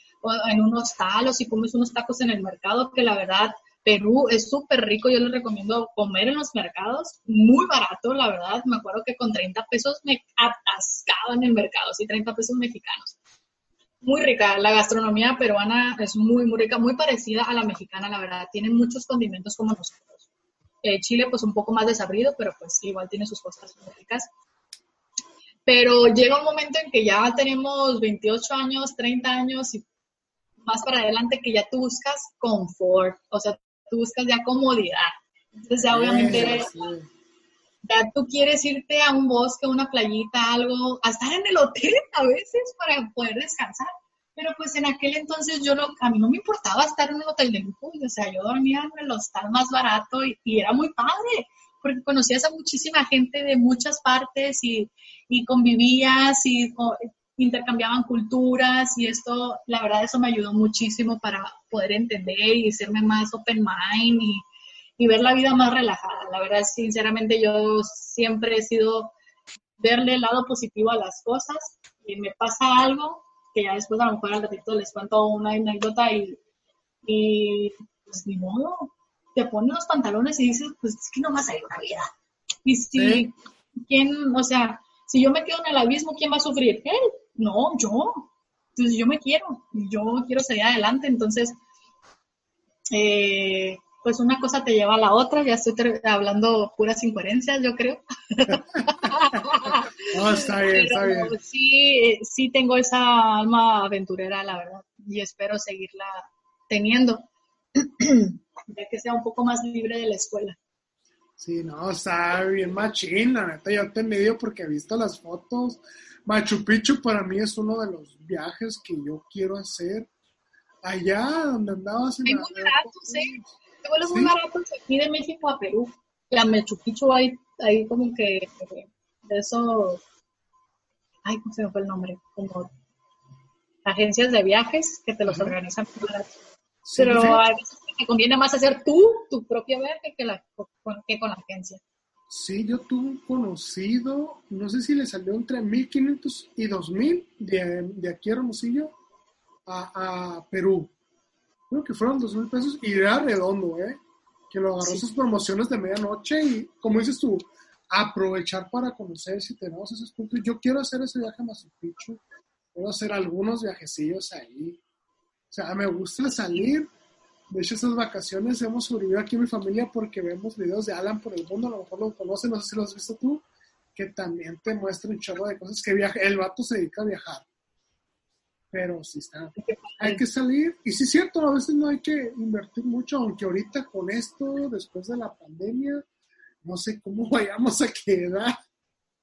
en un hostal o si comes unos tacos en el mercado, que la verdad Perú es súper rico, yo les recomiendo comer en los mercados, muy barato, la verdad. Me acuerdo que con 30 pesos me atascaba en el mercado, sí, 30 pesos mexicanos. Muy rica, la gastronomía peruana es muy, muy rica, muy parecida a la mexicana, la verdad. Tiene muchos condimentos como nosotros. Eh, Chile, pues un poco más desabrido, pero pues igual tiene sus cosas muy ricas. Pero llega un momento en que ya tenemos 28 años, 30 años y más para adelante que ya tú buscas confort, o sea, tú buscas ya comodidad. Entonces ya obviamente ya tú quieres irte a un bosque, una playita, algo, a estar en el hotel a veces para poder descansar. Pero pues en aquel entonces yo lo, a mí no me importaba estar en un hotel de lujo, o sea, yo dormía en el hostal más barato y, era muy padre, porque conocías a muchísima gente de muchas partes y, y convivías y intercambiaban culturas y esto, la verdad, eso me ayudó muchísimo para poder entender y hacerme más open mind y, y ver la vida más relajada. La verdad, sinceramente, yo siempre he sido verle el lado positivo a las cosas y me pasa algo que ya después a lo mejor al ratito les cuento una anécdota y, y pues ni modo, te pones los pantalones y dices, pues es que no más hay una vida. Y si, ¿quién, o sea, si yo me quedo en el abismo, ¿quién va a sufrir? Él no, yo. Entonces yo me quiero, yo quiero salir adelante, entonces, eh, pues una cosa te lleva a la otra, ya estoy hablando puras incoherencias, yo creo. no, está bien, está bien. Sí, sí tengo esa alma aventurera, la verdad, y espero seguirla teniendo, ya que sea un poco más libre de la escuela. Sí, no, está bien machín, la neta, yo te envidio porque he visto las fotos. Machu Picchu para mí es uno de los viajes que yo quiero hacer. Allá donde andabas en muy baratos, ¿eh? Vuelos muy baratos aquí de México a Perú. La Machu Picchu hay, hay como que de esos, ay, ¿cómo se me fue el nombre? Como agencias de viajes que te los organizan muy baratos. Pero a veces te conviene más hacer tú tu propio viaje que, la, que con la agencia. Sí, yo tuve un conocido, no sé si le salió entre 1500 y 2000 de, de aquí a Hermosillo a, a, Perú. Creo que fueron 2000 pesos y era redondo, ¿eh? Que lo agarró sus promociones de medianoche y, como dices tú, aprovechar para conocer si tenemos esos puntos. Yo quiero hacer ese viaje a Machu Picchu, quiero hacer algunos viajecillos ahí o sea, me gusta salir. De hecho, estas vacaciones hemos sobrevivido aquí en mi familia porque vemos videos de Alan por el mundo, a lo mejor lo conocen, no sé si lo has visto tú, que también te muestra un chorro de cosas que viaja. El vato se dedica a viajar. Pero sí está. Hay que salir. Y sí es cierto, a veces no hay que invertir mucho, aunque ahorita con esto, después de la pandemia, no sé cómo vayamos a quedar.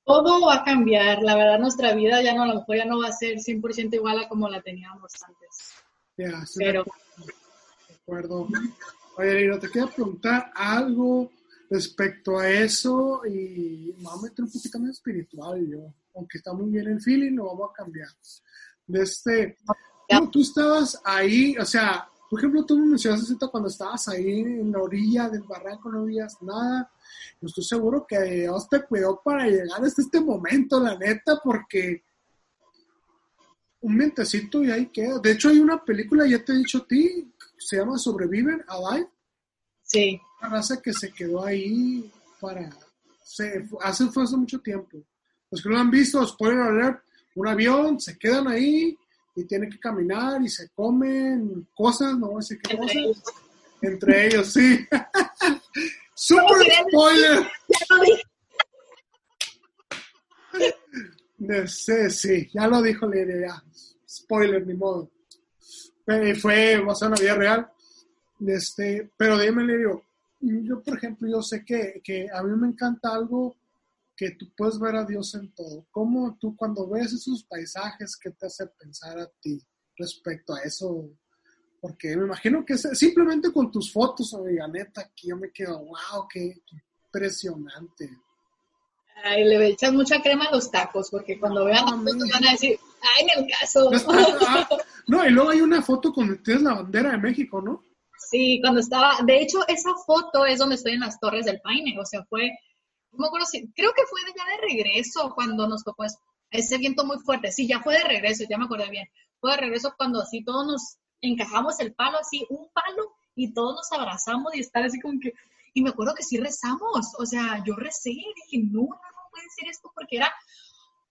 Todo va a cambiar. La verdad, nuestra vida ya no, a lo mejor ya no va a ser 100% igual a como la teníamos antes. Ya, Pero... De acuerdo. Oye, Lino, te quiero preguntar algo respecto a eso y me voy a meter un poquito más espiritual yo, aunque está muy bien el feeling, lo vamos a cambiar. De este, tú, estabas ahí, o sea, por ejemplo, tú me mencionaste cuando estabas ahí en la orilla del barranco, no veías nada. Yo estoy seguro que Dios te cuidó para llegar hasta este momento, la neta, porque un mentecito y ahí queda. De hecho, hay una película, ya te he dicho a ti, se llama Sobreviven, Alive. Sí. Una raza que se quedó ahí para... Se, hace, fue hace mucho tiempo. Los que lo han visto, spoiler alert, un avión, se quedan ahí y tienen que caminar y se comen cosas, no voy a decir qué Entre cosas. Ellos. Entre ellos, sí. Super spoiler. Sí, sí, ya lo dijo Lidia, ya. Spoiler, ni modo. Fue basado en la vida real. Este, pero dime, Lidio, yo, por ejemplo, yo sé que, que a mí me encanta algo que tú puedes ver a Dios en todo. ¿Cómo tú cuando ves esos paisajes, qué te hace pensar a ti respecto a eso? Porque me imagino que simplemente con tus fotos, amiga, neta, aquí yo me quedo, wow, qué impresionante. Ay, le echas mucha crema a los tacos, porque cuando vean las fotos van a decir, ay, en el caso. No, y luego hay una foto con tienes la bandera de México, ¿no? Sí, cuando estaba, de hecho, esa foto es donde estoy en las Torres del Paine, o sea, fue, creo que fue ya de regreso cuando nos tocó ese viento muy fuerte, sí, ya fue de regreso, ya me acordé bien, fue de regreso cuando así todos nos encajamos el palo, así, un palo, y todos nos abrazamos y estar así como que, y me acuerdo que sí rezamos, o sea, yo recé y dije, no, no, no puede ser esto porque era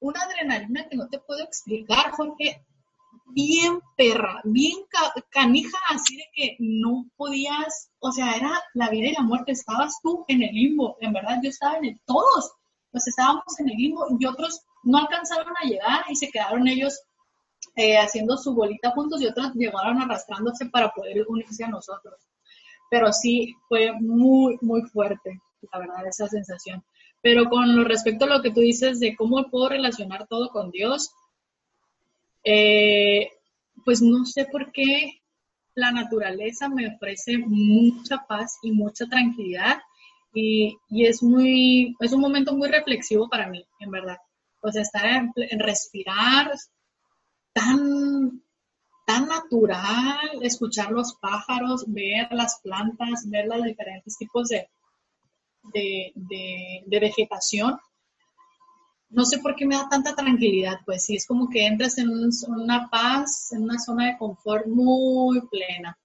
una adrenalina que no te puedo explicar, Jorge, bien perra, bien canija, así de que no podías, o sea, era la vida y la muerte, estabas tú en el limbo, en verdad yo estaba en el, todos, pues estábamos en el limbo y otros no alcanzaron a llegar y se quedaron ellos eh, haciendo su bolita juntos y otros llegaron arrastrándose para poder unirse a nosotros pero sí fue muy, muy fuerte, la verdad, esa sensación. Pero con respecto a lo que tú dices de cómo puedo relacionar todo con Dios, eh, pues no sé por qué la naturaleza me ofrece mucha paz y mucha tranquilidad y, es muy, es un momento muy reflexivo para mí, en verdad. O sea, estar en respirar tan tan natural escuchar los pájaros, ver las plantas, ver los diferentes tipos de, de, vegetación. No sé por qué me da tanta tranquilidad, pues sí, es como que entras en una paz, en una zona de confort muy plena.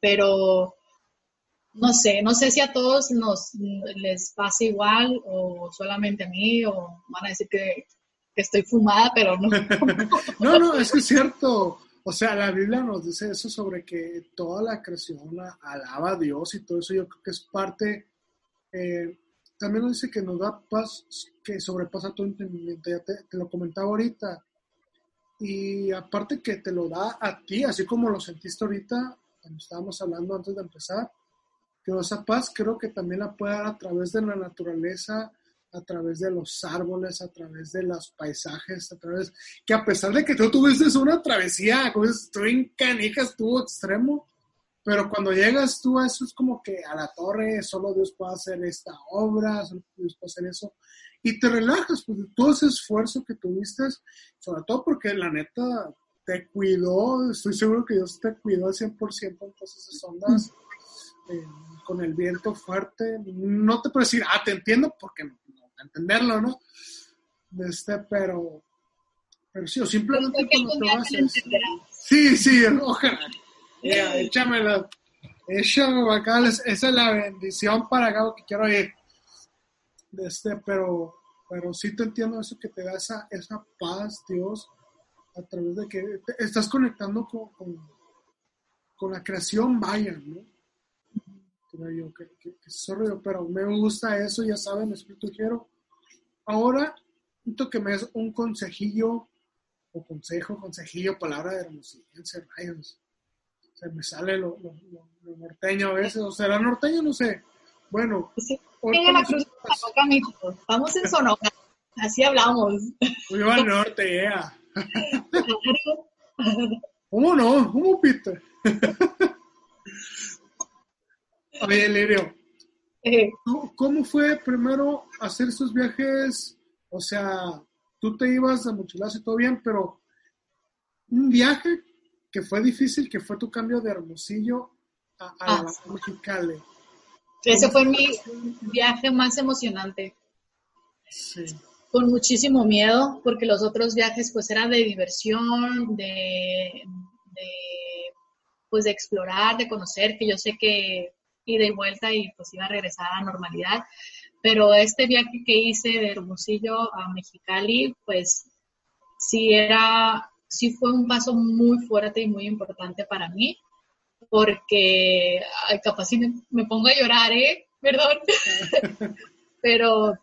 Pero no sé, no sé si a todos nos les pasa igual o solamente a mí o van a decir que, estoy fumada, pero no. no, no, es que es cierto O sea, la Biblia nos dice eso sobre que toda la creación alaba a Dios y todo eso. Yo creo que es parte. Eh, también nos dice que nos da paz que sobrepasa todo entendimiento. Ya te, lo comentaba ahorita. Y aparte que te lo da a ti, así como lo sentiste ahorita, cuando estábamos hablando antes de empezar, que esa paz creo que también la puede dar a través de la naturaleza, a través de los árboles, a través de los paisajes, a través que a pesar de que tú tuviste una travesía, como estuvo en canijas, estuvo extremo, pero cuando llegas tú a eso es como que a la torre solo Dios puede hacer esta obra, solo Dios puede hacer eso, y te relajas, pues todo ese esfuerzo que tuviste, sobre todo porque la neta te cuidó, estoy seguro que Dios te cuidó al 100% en todas esas ondas. Eh, con el viento fuerte, no te puedo decir, ah, te entiendo, porque no, entenderlo, ¿no? Este, pero, pero sí, o simplemente cuando te vas Sí, sí, ojalá. Yeah, échamela. Échame acá, esa es la bendición para acá que quiero ir. Este, pero, pero sí te entiendo eso que te da esa, esa paz, Dios, a través de que estás conectando con, con, con la creación, vaya, ¿no? yo, que, que, pero me gusta eso, ya saben, espíritu quiero. Ahora, siento que me es un consejillo, o consejo, consejillo, palabra de hermosillense, rayos. Se me sale lo, norteño a veces, o será norteño, no sé. Bueno. Sí, Vamos en Sonora, así hablamos. Viva al norte, ya. ¿Cómo no? ¿Cómo, Peter? Oye, Lirio, eh. ¿cómo fue primero hacer esos viajes? O sea, tú te ibas a mochilazo y todo bien, pero un viaje que fue difícil, que fue tu cambio de Hermosillo a, a ah. Mexicali. Ese fue mi viaje más emocionante. Sí. Con muchísimo miedo, porque los otros viajes pues eran de diversión, de, de, pues de explorar, de conocer, que yo sé que ida y vuelta y pues iba a regresar a la normalidad. Pero este viaje que hice de Hermosillo a Mexicali, pues sí era, sí fue un paso muy fuerte y muy importante para mí, porque capaz si me, pongo a llorar, ¿eh? Perdón. pero,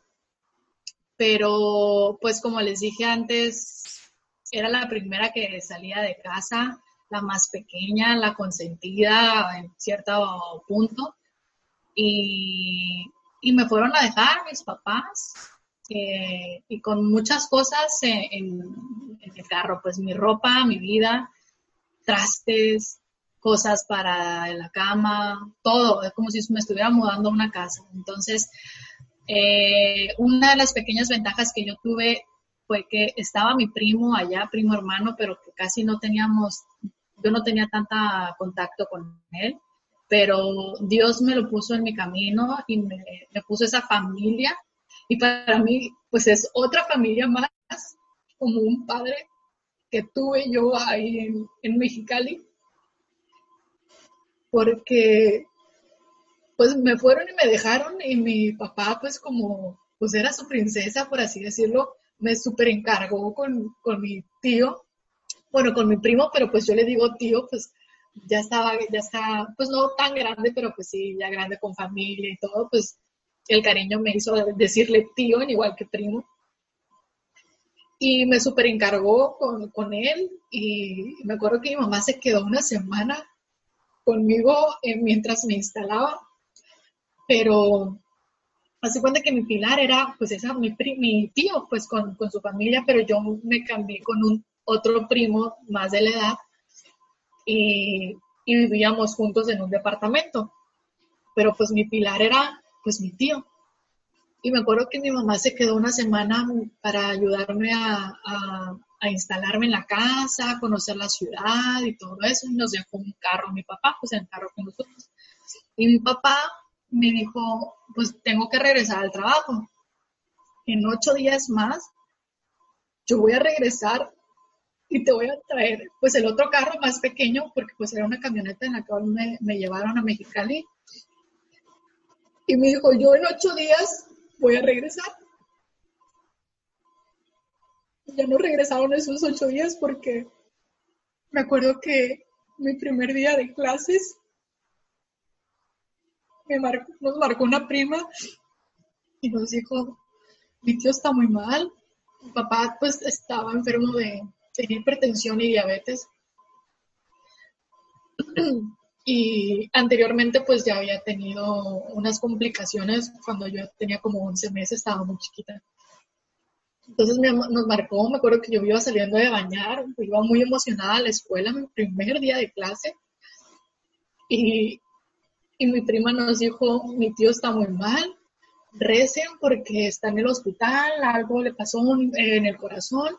pero, pues como les dije antes, era la primera que salía de casa, la más pequeña, la consentida en cierto punto. Y, me fueron a dejar mis papás eh, y con muchas cosas en, el carro, pues mi ropa, mi vida, trastes, cosas para la cama, todo, es como si me estuviera mudando a una casa. Entonces, eh, una de las pequeñas ventajas que yo tuve fue que estaba mi primo allá, primo hermano, pero que casi no teníamos yo no tenía tanta contacto con él, pero Dios me lo puso en mi camino y me, puso esa familia y para mí pues es otra familia más, como un padre que tuve yo ahí en, en Mexicali, porque pues me fueron y me dejaron y mi papá pues como pues era su princesa, por así decirlo, me súper encargó con, con mi tío bueno, con mi primo, pero pues yo le digo tío, pues ya estaba, ya está, pues no tan grande, pero pues sí, ya grande con familia y todo, pues el cariño me hizo decirle tío, igual que primo. Y me súper encargó con, él y me acuerdo que mi mamá se quedó una semana conmigo eh, mientras me instalaba, pero hace cuenta que mi pilar era pues esa, mi, mi tío, pues con, con su familia, pero yo me cambié con un otro primo más de la edad y, vivíamos juntos en un departamento. Pero pues mi pilar era pues mi tío. Y me acuerdo que mi mamá se quedó una semana para ayudarme a, instalarme en la casa, a conocer la ciudad y todo eso. Y nos dejó un carro mi papá, pues el carro con nosotros. Y mi papá me dijo, pues tengo que regresar al trabajo. En ocho días más, yo voy a regresar y te voy a traer pues el otro carro más pequeño porque pues era una camioneta en la cual me, me llevaron a Mexicali y me dijo yo en ocho días voy a regresar ya no regresaron esos ocho días porque me acuerdo que mi primer día de clases me nos marcó una prima y nos dijo, mi tío está muy mal, mi papá pues estaba enfermo de, de hipertensión y diabetes. Y anteriormente pues ya había tenido unas complicaciones cuando yo tenía como 11 meses, estaba muy chiquita. Entonces nos marcó, me acuerdo que yo iba saliendo de bañar, iba muy emocionada a la escuela, mi primer día de clase. Y, y mi prima nos dijo, mi tío está muy mal, recen porque está en el hospital, algo le pasó en el corazón.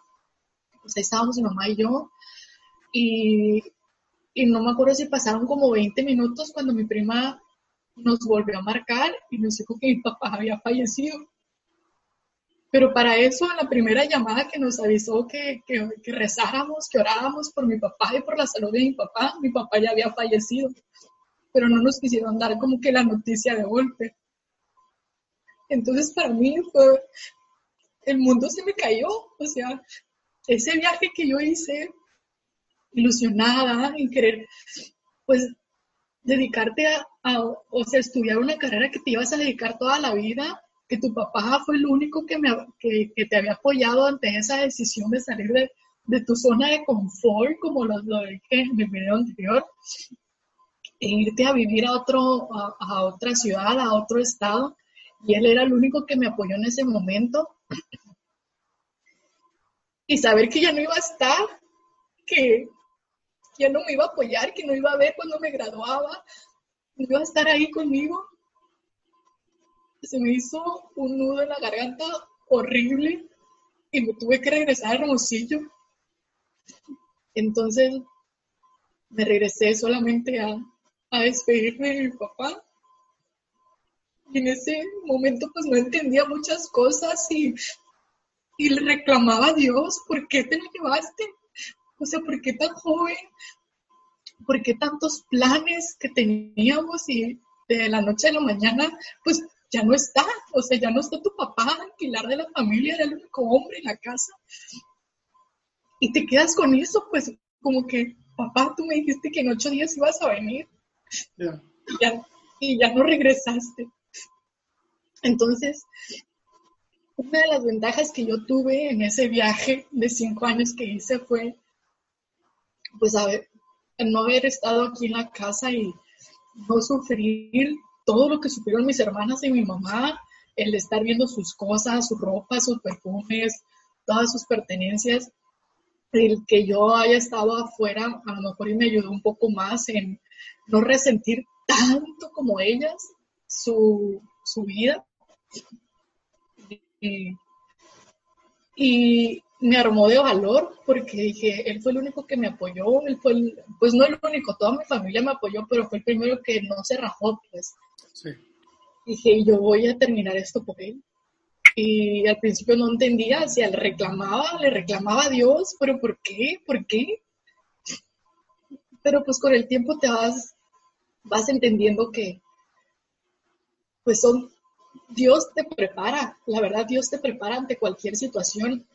Pues ahí estábamos mi mamá y yo. Y, y no me acuerdo si pasaron como 20 minutos cuando mi prima nos volvió a marcar y nos dijo que mi papá había fallecido. Pero para eso, en la primera llamada que nos avisó que, que, que, rezáramos, que oráramos por mi papá y por la salud de mi papá, mi papá ya había fallecido. Pero no nos quisieron dar como que la noticia de golpe. Entonces para mí fue, el mundo se me cayó. O sea, ese viaje que yo hice ilusionada en querer, pues, dedicarte a, o sea, estudiar una carrera que te ibas a dedicar toda la vida, que tu papá fue el único que, me, que, te había apoyado ante esa decisión de salir de, tu zona de confort, como lo, lo dije en mi video anterior, e irte a vivir a, otro, a otra ciudad, a otro estado, y él era el único que me apoyó en ese momento. Y saber que ya no iba a estar, que, ya no me iba a apoyar, que no iba a ver cuando me graduaba, no iba a estar ahí conmigo. Se me hizo un nudo en la garganta horrible y me tuve que regresar a Hermosillo. Entonces me regresé solamente a, a despedirme de mi papá. Y en ese momento pues no entendía muchas cosas y, y le reclamaba a Dios, ¿por qué te lo llevaste? O sea, ¿por qué tan joven? ¿Por qué tantos planes que teníamos y de la noche a la mañana, pues ya no está? O sea, ya no está tu papá, el pilar de la familia, era el único hombre en la casa. Y te quedas con eso, pues como que, papá, tú me dijiste que en ocho días ibas a venir. Y, ya, y ya no regresaste. Entonces, una de las ventajas que yo tuve en ese viaje de cinco años que hice fue pues a ver, no haber estado aquí en la casa y no sufrir todo lo que sufrieron mis hermanas y mi mamá, el estar viendo sus cosas, su ropa, sus perfumes, todas sus pertenencias, el que yo haya estado afuera, a lo mejor y me ayudó un poco más en no resentir tanto como ellas su, vida. y, me armó de valor porque dije, él fue el único que me apoyó, él fue el, pues no el único, toda mi familia me apoyó, pero fue el primero que no se rajó, pues. Sí. Dije, yo voy a terminar esto por él. Y al principio no entendía, si él reclamaba, le reclamaba a Dios, pero ¿por qué? ¿Por qué? Pero pues con el tiempo te vas, vas entendiendo que pues son, Dios te prepara, la verdad Dios te prepara ante cualquier situación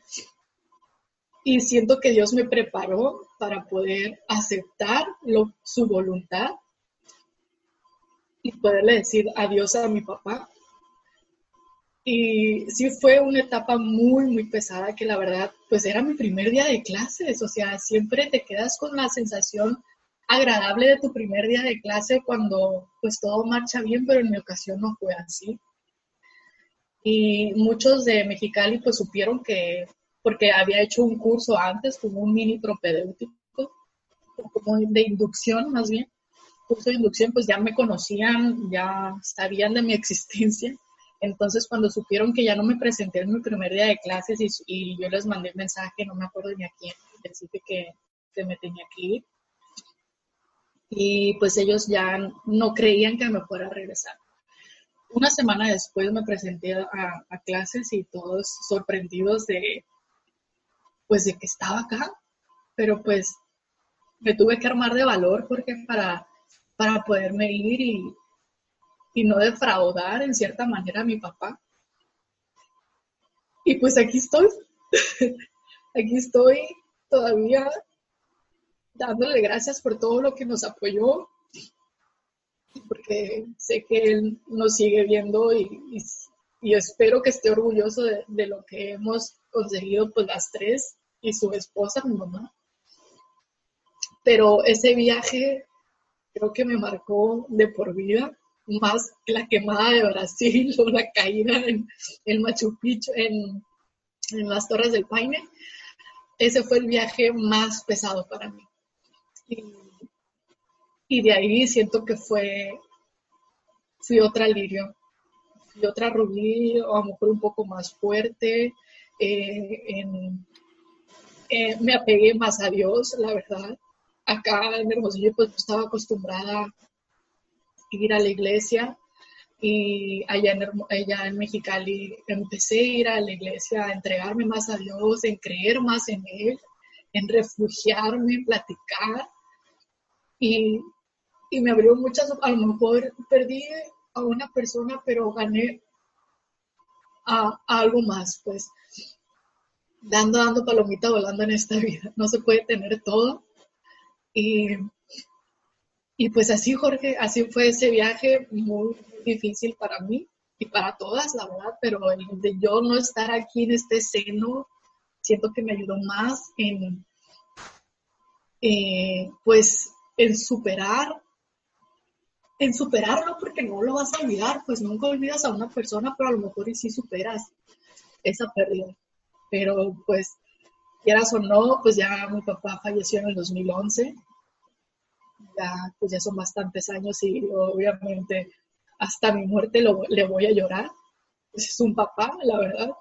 y siento que Dios me preparó para poder aceptar su voluntad y poderle decir adiós a mi papá. Y sí fue una etapa muy, muy pesada que la verdad, pues era mi primer día de clases, o sea, siempre te quedas con la sensación agradable de tu primer día de clase cuando pues todo marcha bien, pero en mi ocasión no fue así. Y muchos de Mexicali pues supieron que porque había hecho un curso antes como un mini propedéutico, como de inducción más bien, curso de inducción, pues ya me conocían, ya sabían de mi existencia. Entonces, cuando supieron que ya no me presenté en mi primer día de clases y, yo les mandé un mensaje, no me acuerdo ni a quién, decirte que, que me tenía que ir. Y pues ellos ya no creían que me fuera a regresar. Una semana después me presenté a, a clases y todos sorprendidos de, pues de que estaba acá, pero pues me tuve que armar de valor porque para, para poderme ir y, y no defraudar en cierta manera a mi papá. Y pues aquí estoy, aquí estoy todavía dándole gracias por todo lo que nos apoyó, porque sé que él nos sigue viendo y, espero que esté orgulloso de, de, lo que hemos conseguido pues las tres y su esposa, mi mamá. Pero ese viaje creo que me marcó de por vida, más que la quemada de Brasil o la caída en el Machu Picchu, en, en las Torres del Paine. Ese fue el viaje más pesado para mí. Y, de ahí siento que fue, fui otra lirio, fui otra rubí, o a lo mejor un poco más fuerte, eh, eh, me apegué más a Dios, la verdad. Acá en Hermosillo pues estaba acostumbrada a ir a la iglesia y allá en, en Mexicali empecé a ir a la iglesia, a entregarme más a Dios, en creer más en Él, en refugiarme, en platicar. Y, y me abrió muchas, a lo mejor perdí a una persona, pero gané a algo más, pues dando, dando palomita volando en esta vida. No se puede tener todo. Y, y pues así, Jorge, así fue ese viaje muy difícil para mí y para todas, la verdad, pero el de yo no estar aquí en este seno, siento que me ayudó más en, eh, pues, en superar, en superarlo, porque no lo vas a olvidar, pues nunca olvidas a una persona, pero a lo mejor y sí superas esa pérdida pero pues quieras o no, pues ya mi papá falleció en el 2011, ya, pues ya son bastantes años y obviamente hasta mi muerte le voy a llorar, pues es un papá, la verdad.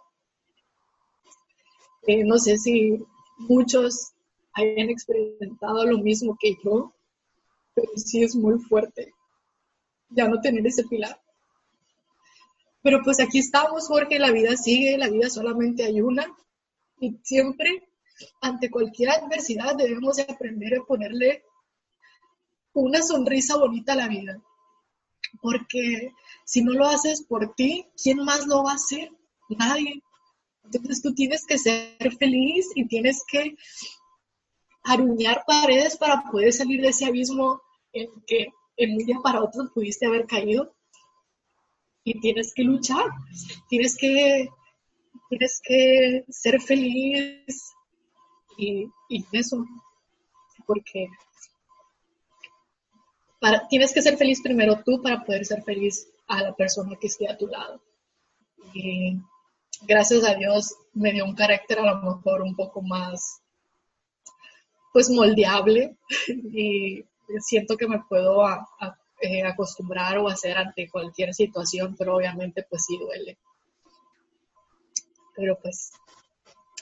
Eh, no sé si muchos hayan experimentado lo mismo que yo, pero sí es muy fuerte ya no tener ese pilar. Pero pues aquí estamos, Jorge, la vida sigue, la vida solamente hay una. Y siempre, ante cualquier adversidad, debemos de aprender a ponerle una sonrisa bonita a la vida. Porque si no lo haces por ti, ¿quién más lo va a hacer? Nadie. Entonces tú tienes que ser feliz y tienes que aruñar paredes para poder salir de ese abismo en que en un día para otro pudiste haber caído y tienes que luchar, tienes que, tienes que ser feliz y, eso, porque tienes que ser feliz primero tú para poder ser feliz a la persona que esté a tu lado. Y gracias a Dios me dio un carácter a lo mejor un poco más, pues moldeable y siento que me puedo a, eh, acostumbrar o hacer ante cualquier situación, pero obviamente pues sí duele. Pero pues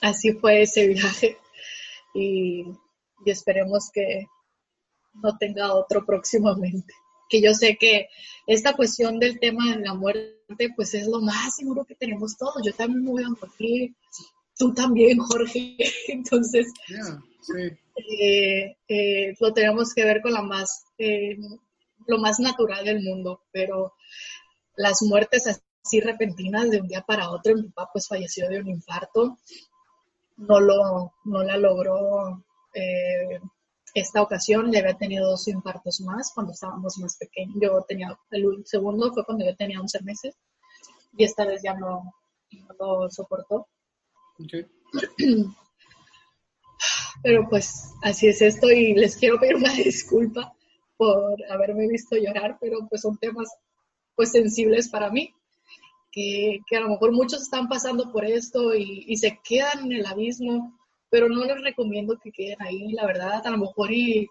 así fue ese viaje y, esperemos que no tenga otro próximamente. Que yo sé que esta cuestión del tema de la muerte pues es lo más seguro que tenemos todos. Yo también me voy a morir, tú también, Jorge. Entonces, eh, eh, lo tenemos que ver con la más lo más natural del mundo, pero las muertes así repentinas de un día para otro, mi papá pues falleció de un infarto, no, lo, no la logró eh, esta ocasión, le había tenido dos infartos más cuando estábamos más pequeños, yo tenía, el segundo fue cuando yo tenía 11 meses y esta vez ya no, lo soportó. Pero pues así es esto y les quiero pedir una disculpa por haberme visto llorar, pero pues son temas pues sensibles para mí, que, a lo mejor muchos están pasando por esto y, se quedan en el abismo, pero no les recomiendo que queden ahí, la verdad, a lo mejor y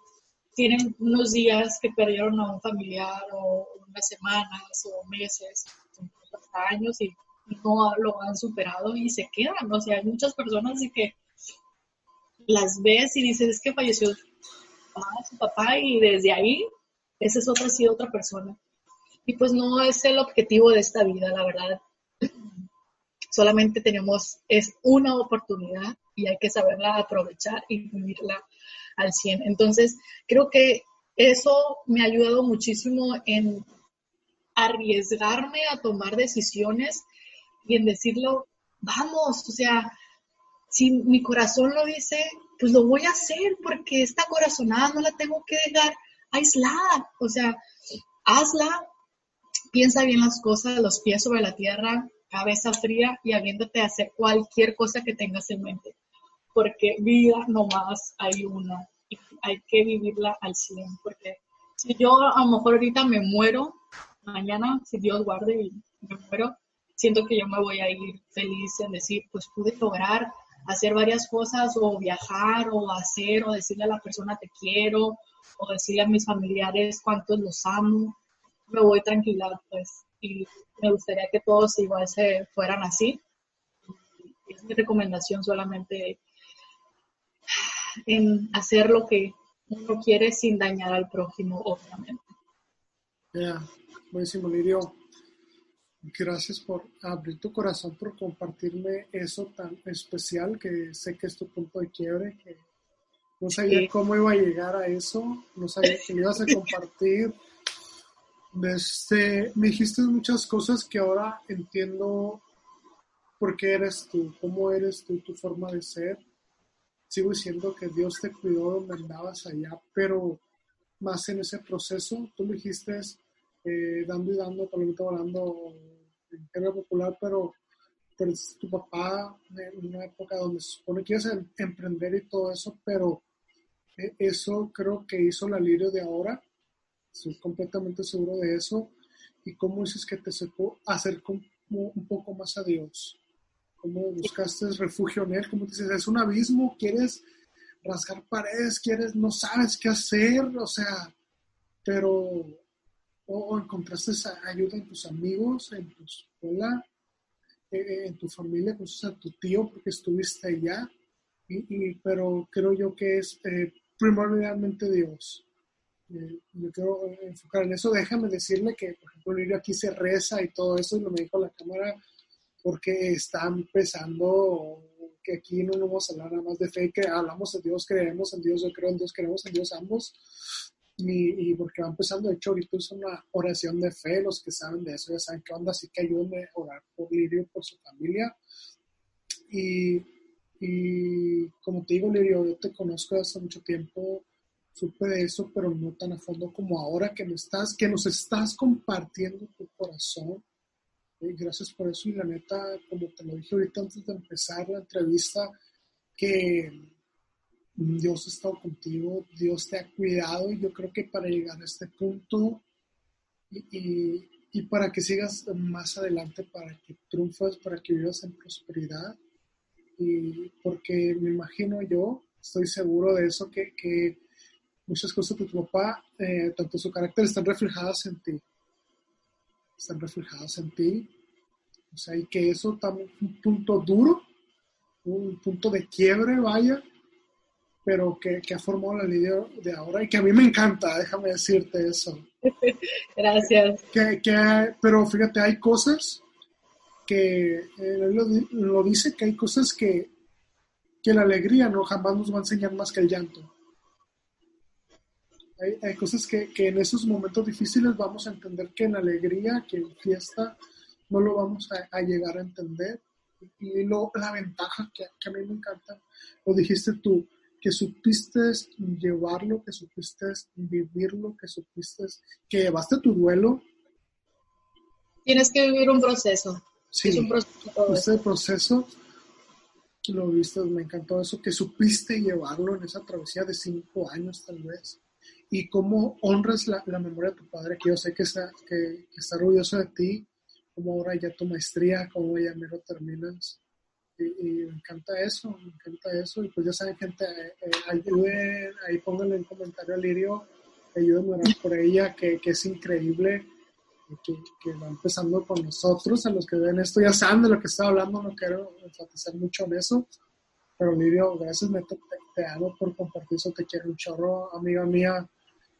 tienen unos días que perdieron a un familiar o unas semanas o meses, hasta años y no lo han superado y se quedan, o sea, hay muchas personas que las ves y dices, es que falleció su papá y desde ahí esa es otra, sí, otra persona. Y pues no es el objetivo de esta vida, la verdad. Solamente tenemos, es una oportunidad y hay que saberla aprovechar y vivirla al 100. Entonces, creo que eso me ha ayudado muchísimo en arriesgarme a tomar decisiones y en decirlo, vamos, o sea, si mi corazón lo dice, pues lo voy a hacer porque esta corazonada no la tengo que dejar aislada. O sea, hazla, piensa bien las cosas, los pies sobre la tierra, cabeza fría y habiéndote hacer cualquier cosa que tengas en mente. Porque vida nomás hay una y hay que vivirla al 100. Porque si yo a lo mejor ahorita me muero, mañana, si Dios guarde y me muero, siento que yo me voy a ir feliz en decir, pues pude lograr hacer varias cosas o viajar o hacer o decirle a la persona te quiero o decirle a mis familiares cuántos los amo. Me voy tranquila, pues, y me gustaría que todos igual se fueran así. Es mi recomendación solamente en hacer lo que uno quiere sin dañar al prójimo, obviamente. Ya, buenísimo, Lirio. Gracias por abrir tu corazón, por compartirme eso tan especial que sé que es tu punto de quiebre, que no sabía cómo iba a llegar a eso, no sabía que me ibas a compartir. Desde, me dijiste muchas cosas que ahora entiendo por qué eres tú, cómo eres tú, tu forma de ser. Sigo diciendo que Dios te cuidó donde andabas allá, pero más en ese proceso, tú me dijiste eh, dando y dando, palomita volando guerra popular, pero, tu papá en una época donde se supone que ibas emprender y todo eso, pero eh, eso creo que hizo la Lirio de ahora, estoy completamente seguro de eso, y cómo dices que te acercó un poco más a Dios, cómo buscaste refugio en Él, como dices, es un abismo, quieres rasgar paredes, quieres, no sabes qué hacer, o sea, pero o, encontraste esa ayuda en tus amigos, en tu escuela, eh, eh, en tu familia, pues, a tu tío, porque estuviste allá, y, pero creo yo que es eh, primordialmente Dios. yo quiero enfocar en eso. Déjame decirle que, por ejemplo, aquí se reza y todo eso, y lo me dijo la cámara, porque está empezando que aquí no vamos a hablar nada más de fe, que hablamos de Dios, creemos en Dios, yo creo en Dios, creemos en Dios ambos, y, porque va empezando, de hecho, ahorita es una oración de fe, los que saben de eso ya saben qué onda, así que ayúdenme a orar por Lirio, por su familia. Y, y como te digo, Lirio, yo te conozco hace mucho tiempo, supe de eso, pero no tan a fondo como ahora que me estás, que nos estás compartiendo tu corazón. Y gracias por eso y la neta, como te lo dije ahorita antes de empezar la entrevista, que Dios ha estado contigo, Dios te ha cuidado y yo creo que para llegar a este punto y, para que sigas más adelante, para que triunfes, para que vivas en prosperidad y porque me imagino yo, estoy seguro de eso, que, muchas cosas de tu papá, eh, tanto su carácter, están reflejadas en ti, están reflejadas en ti, o sea, y que eso también un punto duro, un punto de quiebre, vaya, pero que, ha formado la línea de ahora y que a mí me encanta, déjame decirte eso. Gracias. Que, pero fíjate, hay cosas que, él lo, dice, que hay cosas que, que la alegría no jamás nos va a enseñar más que el llanto. Hay, hay cosas que, que, en esos momentos difíciles vamos a entender que en alegría, que en fiesta, no lo vamos a, llegar a entender. Y lo, la ventaja que, que a mí me encanta, lo dijiste tú, que supiste llevarlo, que supiste vivirlo, que supiste que llevaste tu duelo. Tienes que vivir un proceso. Sí, es un proceso. Este proceso lo viste, me encantó eso, que supiste llevarlo en esa travesía de cinco años tal vez. Y cómo honras la, memoria de tu padre, que yo sé que está, que, está orgulloso de ti, como ahora ya tu maestría, como ya mero terminas y, me encanta eso, me encanta eso. Y pues ya saben, gente, eh, eh, ayuden, ahí pónganle en comentario a Lirio, ayuden a orar por ella, que, que es increíble, que, que, va empezando con nosotros. A los que ven esto ya saben de lo que estoy hablando, no quiero enfatizar mucho en eso. Pero Lirio, gracias, Neto, te, amo por compartir eso, te quiero un chorro, amiga mía.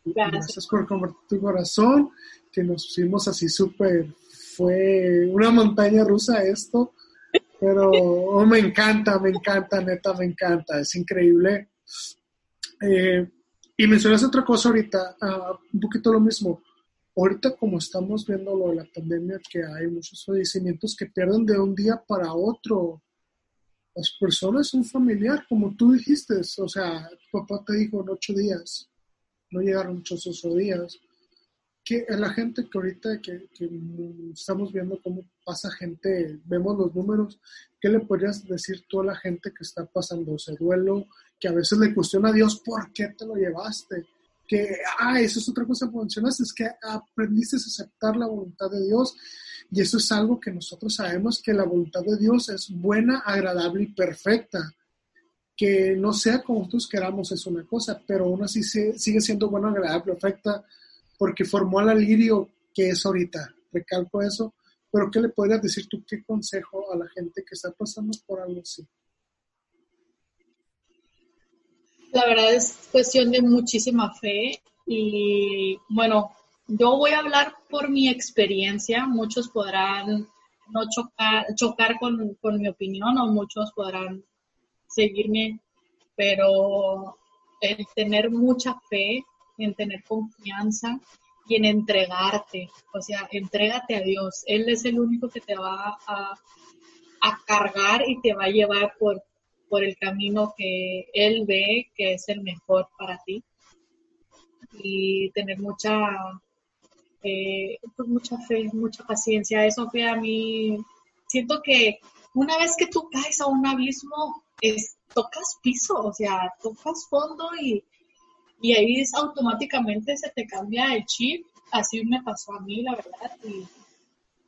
Gracias. gracias por compartir tu corazón, que nos pusimos así súper, fue una montaña rusa esto pero oh, me encanta, me encanta, neta, me encanta, es increíble. Eh, y mencionas otra cosa ahorita, ah, un poquito lo mismo. Ahorita como estamos viendo lo de la pandemia, que hay muchos fallecimientos que pierden de un día para otro. Las personas son familiar, como tú dijiste, o sea, tu papá te dijo en ocho días, no llegaron muchos ocho días. Que la gente que ahorita que, que estamos viendo cómo pasa gente, vemos los números, ¿qué le podrías decir tú a la gente que está pasando ese duelo, que a veces le cuestiona a Dios por qué te lo llevaste? Que, ah, eso es otra cosa que mencionaste, es que aprendiste a aceptar la voluntad de Dios y eso es algo que nosotros sabemos que la voluntad de Dios es buena, agradable y perfecta. Que no sea como nosotros queramos es una cosa, pero aún así sigue siendo buena, agradable, perfecta, porque formó al lirio que es ahorita. Recalco eso. Pero ¿qué le podrías decir tú? ¿Qué consejo a la gente que está pasando por algo así? La verdad es cuestión de muchísima fe y bueno, yo voy a hablar por mi experiencia, muchos podrán no chocar, chocar con, con mi opinión o muchos podrán seguirme, pero el tener mucha fe, en tener confianza y en entregarte, o sea, entrégate a Dios. Él es el único que te va a, a cargar y te va a llevar por, por el camino que Él ve que es el mejor para ti. Y tener mucha eh, pues mucha fe, mucha paciencia. Eso que a mí, siento que una vez que tú caes a un abismo, es, tocas piso, o sea, tocas fondo y, y ahí automáticamente se te cambia el chip. Así me pasó a mí, la verdad,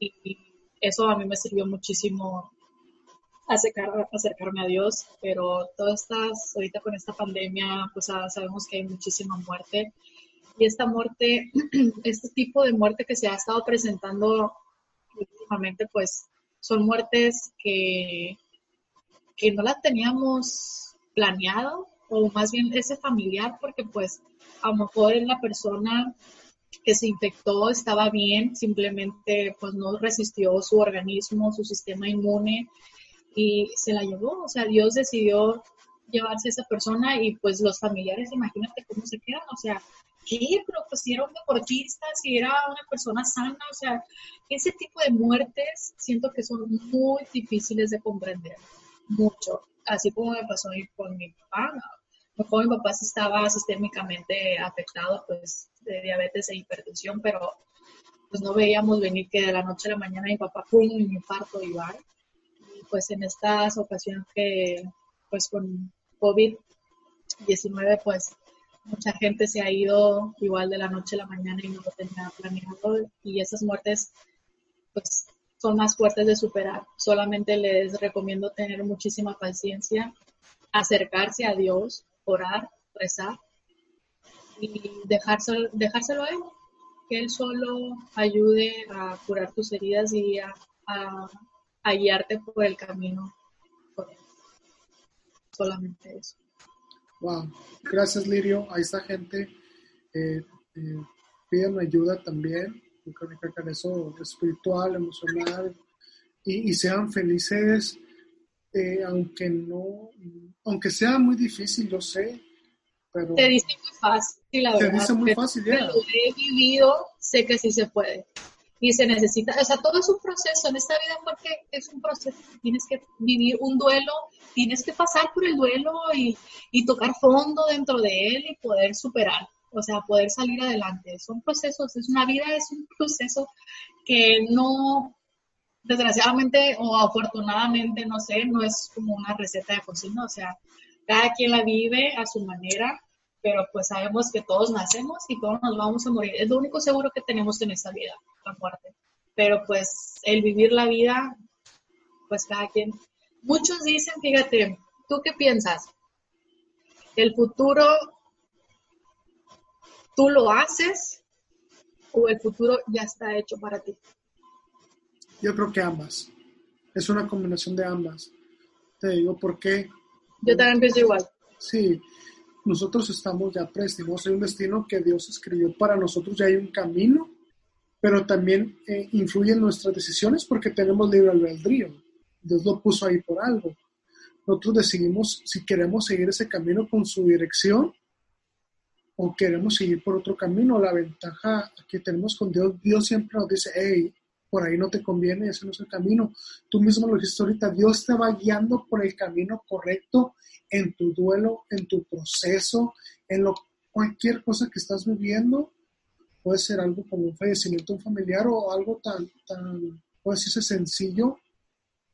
y, eso a mí me sirvió muchísimo acercar, acercarme a Dios, pero todas estas, ahorita con esta pandemia, pues ah, sabemos que hay muchísima muerte y esta muerte, este tipo de muerte que se ha estado presentando últimamente, pues son muertes que, que no las teníamos planeado, o más bien ese familiar, porque pues a lo mejor la persona que se infectó estaba bien, simplemente pues no resistió su organismo, su sistema inmune y se la llevó. O sea, Dios decidió llevarse a esa persona y pues los familiares, imagínate cómo se quedan. O sea, ¿qué? Pero pues si era un deportista, si era una persona sana, o sea, ese tipo de muertes siento que son muy difíciles de comprender, mucho, así como me pasó con mi papá, mejor mi papá estaba sistémicamente afectado pues de diabetes e hipertensión, pero pues no veíamos venir que de la noche a la mañana mi papá fue un infarto igual. Y pues en estas ocasiones que pues con COVID-19 pues mucha gente se ha ido igual de la noche a la mañana y no lo tenía planeado y esas muertes pues son más fuertes de superar. Solamente les recomiendo tener muchísima paciencia, acercarse a Dios, orar, rezar y dejárselo, dejárselo a Él, que Él solo ayude a curar tus heridas y a, guiarte por el camino. Solamente eso. Wow, gracias Lirio. A esta gente eh, eh, piden ayuda también, en eso espiritual, emocional, y, sean felices, eh, aunque no, aunque sea muy difícil, yo sé, pero... Te dice muy fácil, la verdad. Te dice muy fácil, ya. Lo he vivido, sé que sí se puede y se necesita, o sea, todo es un proceso en esta vida porque es un proceso, tienes que vivir un duelo, tienes que pasar por el duelo y, y tocar fondo dentro de él y poder superar, o sea, poder salir adelante. Son procesos, es una vida, es un proceso que no, desgraciadamente o afortunadamente, no sé, no es como una receta de cocina, o sea, cada quien la vive a su manera, pero pues sabemos que todos nacemos y todos nos vamos a morir. Es lo único seguro que tenemos en esta vida muerte. Pero pues el vivir la vida, pues cada quien. Muchos dicen, fíjate, ¿tú qué piensas? ¿El futuro tú lo haces o el futuro ya está hecho para ti? Yo creo que ambas. Es una combinación de ambas. Te digo por qué. Yo también pienso igual. Sí, nosotros estamos ya predestinados hay un destino que Dios escribió para nosotros, ya hay un camino pero también eh, influye en nuestras decisiones porque tenemos libre albedrío. Dios lo puso ahí por algo. Nosotros decidimos si queremos seguir ese camino con su dirección o queremos seguir por otro camino. La ventaja que tenemos con Dios, Dios siempre nos dice, hey, por ahí no te conviene, ese no es el camino. Tú mismo lo dijiste ahorita, Dios te va guiando por el camino correcto en tu duelo, en tu proceso, en lo, cualquier cosa que estás viviendo. Puede ser algo como un fallecimiento familiar o algo tan, tan puede decirse sencillo,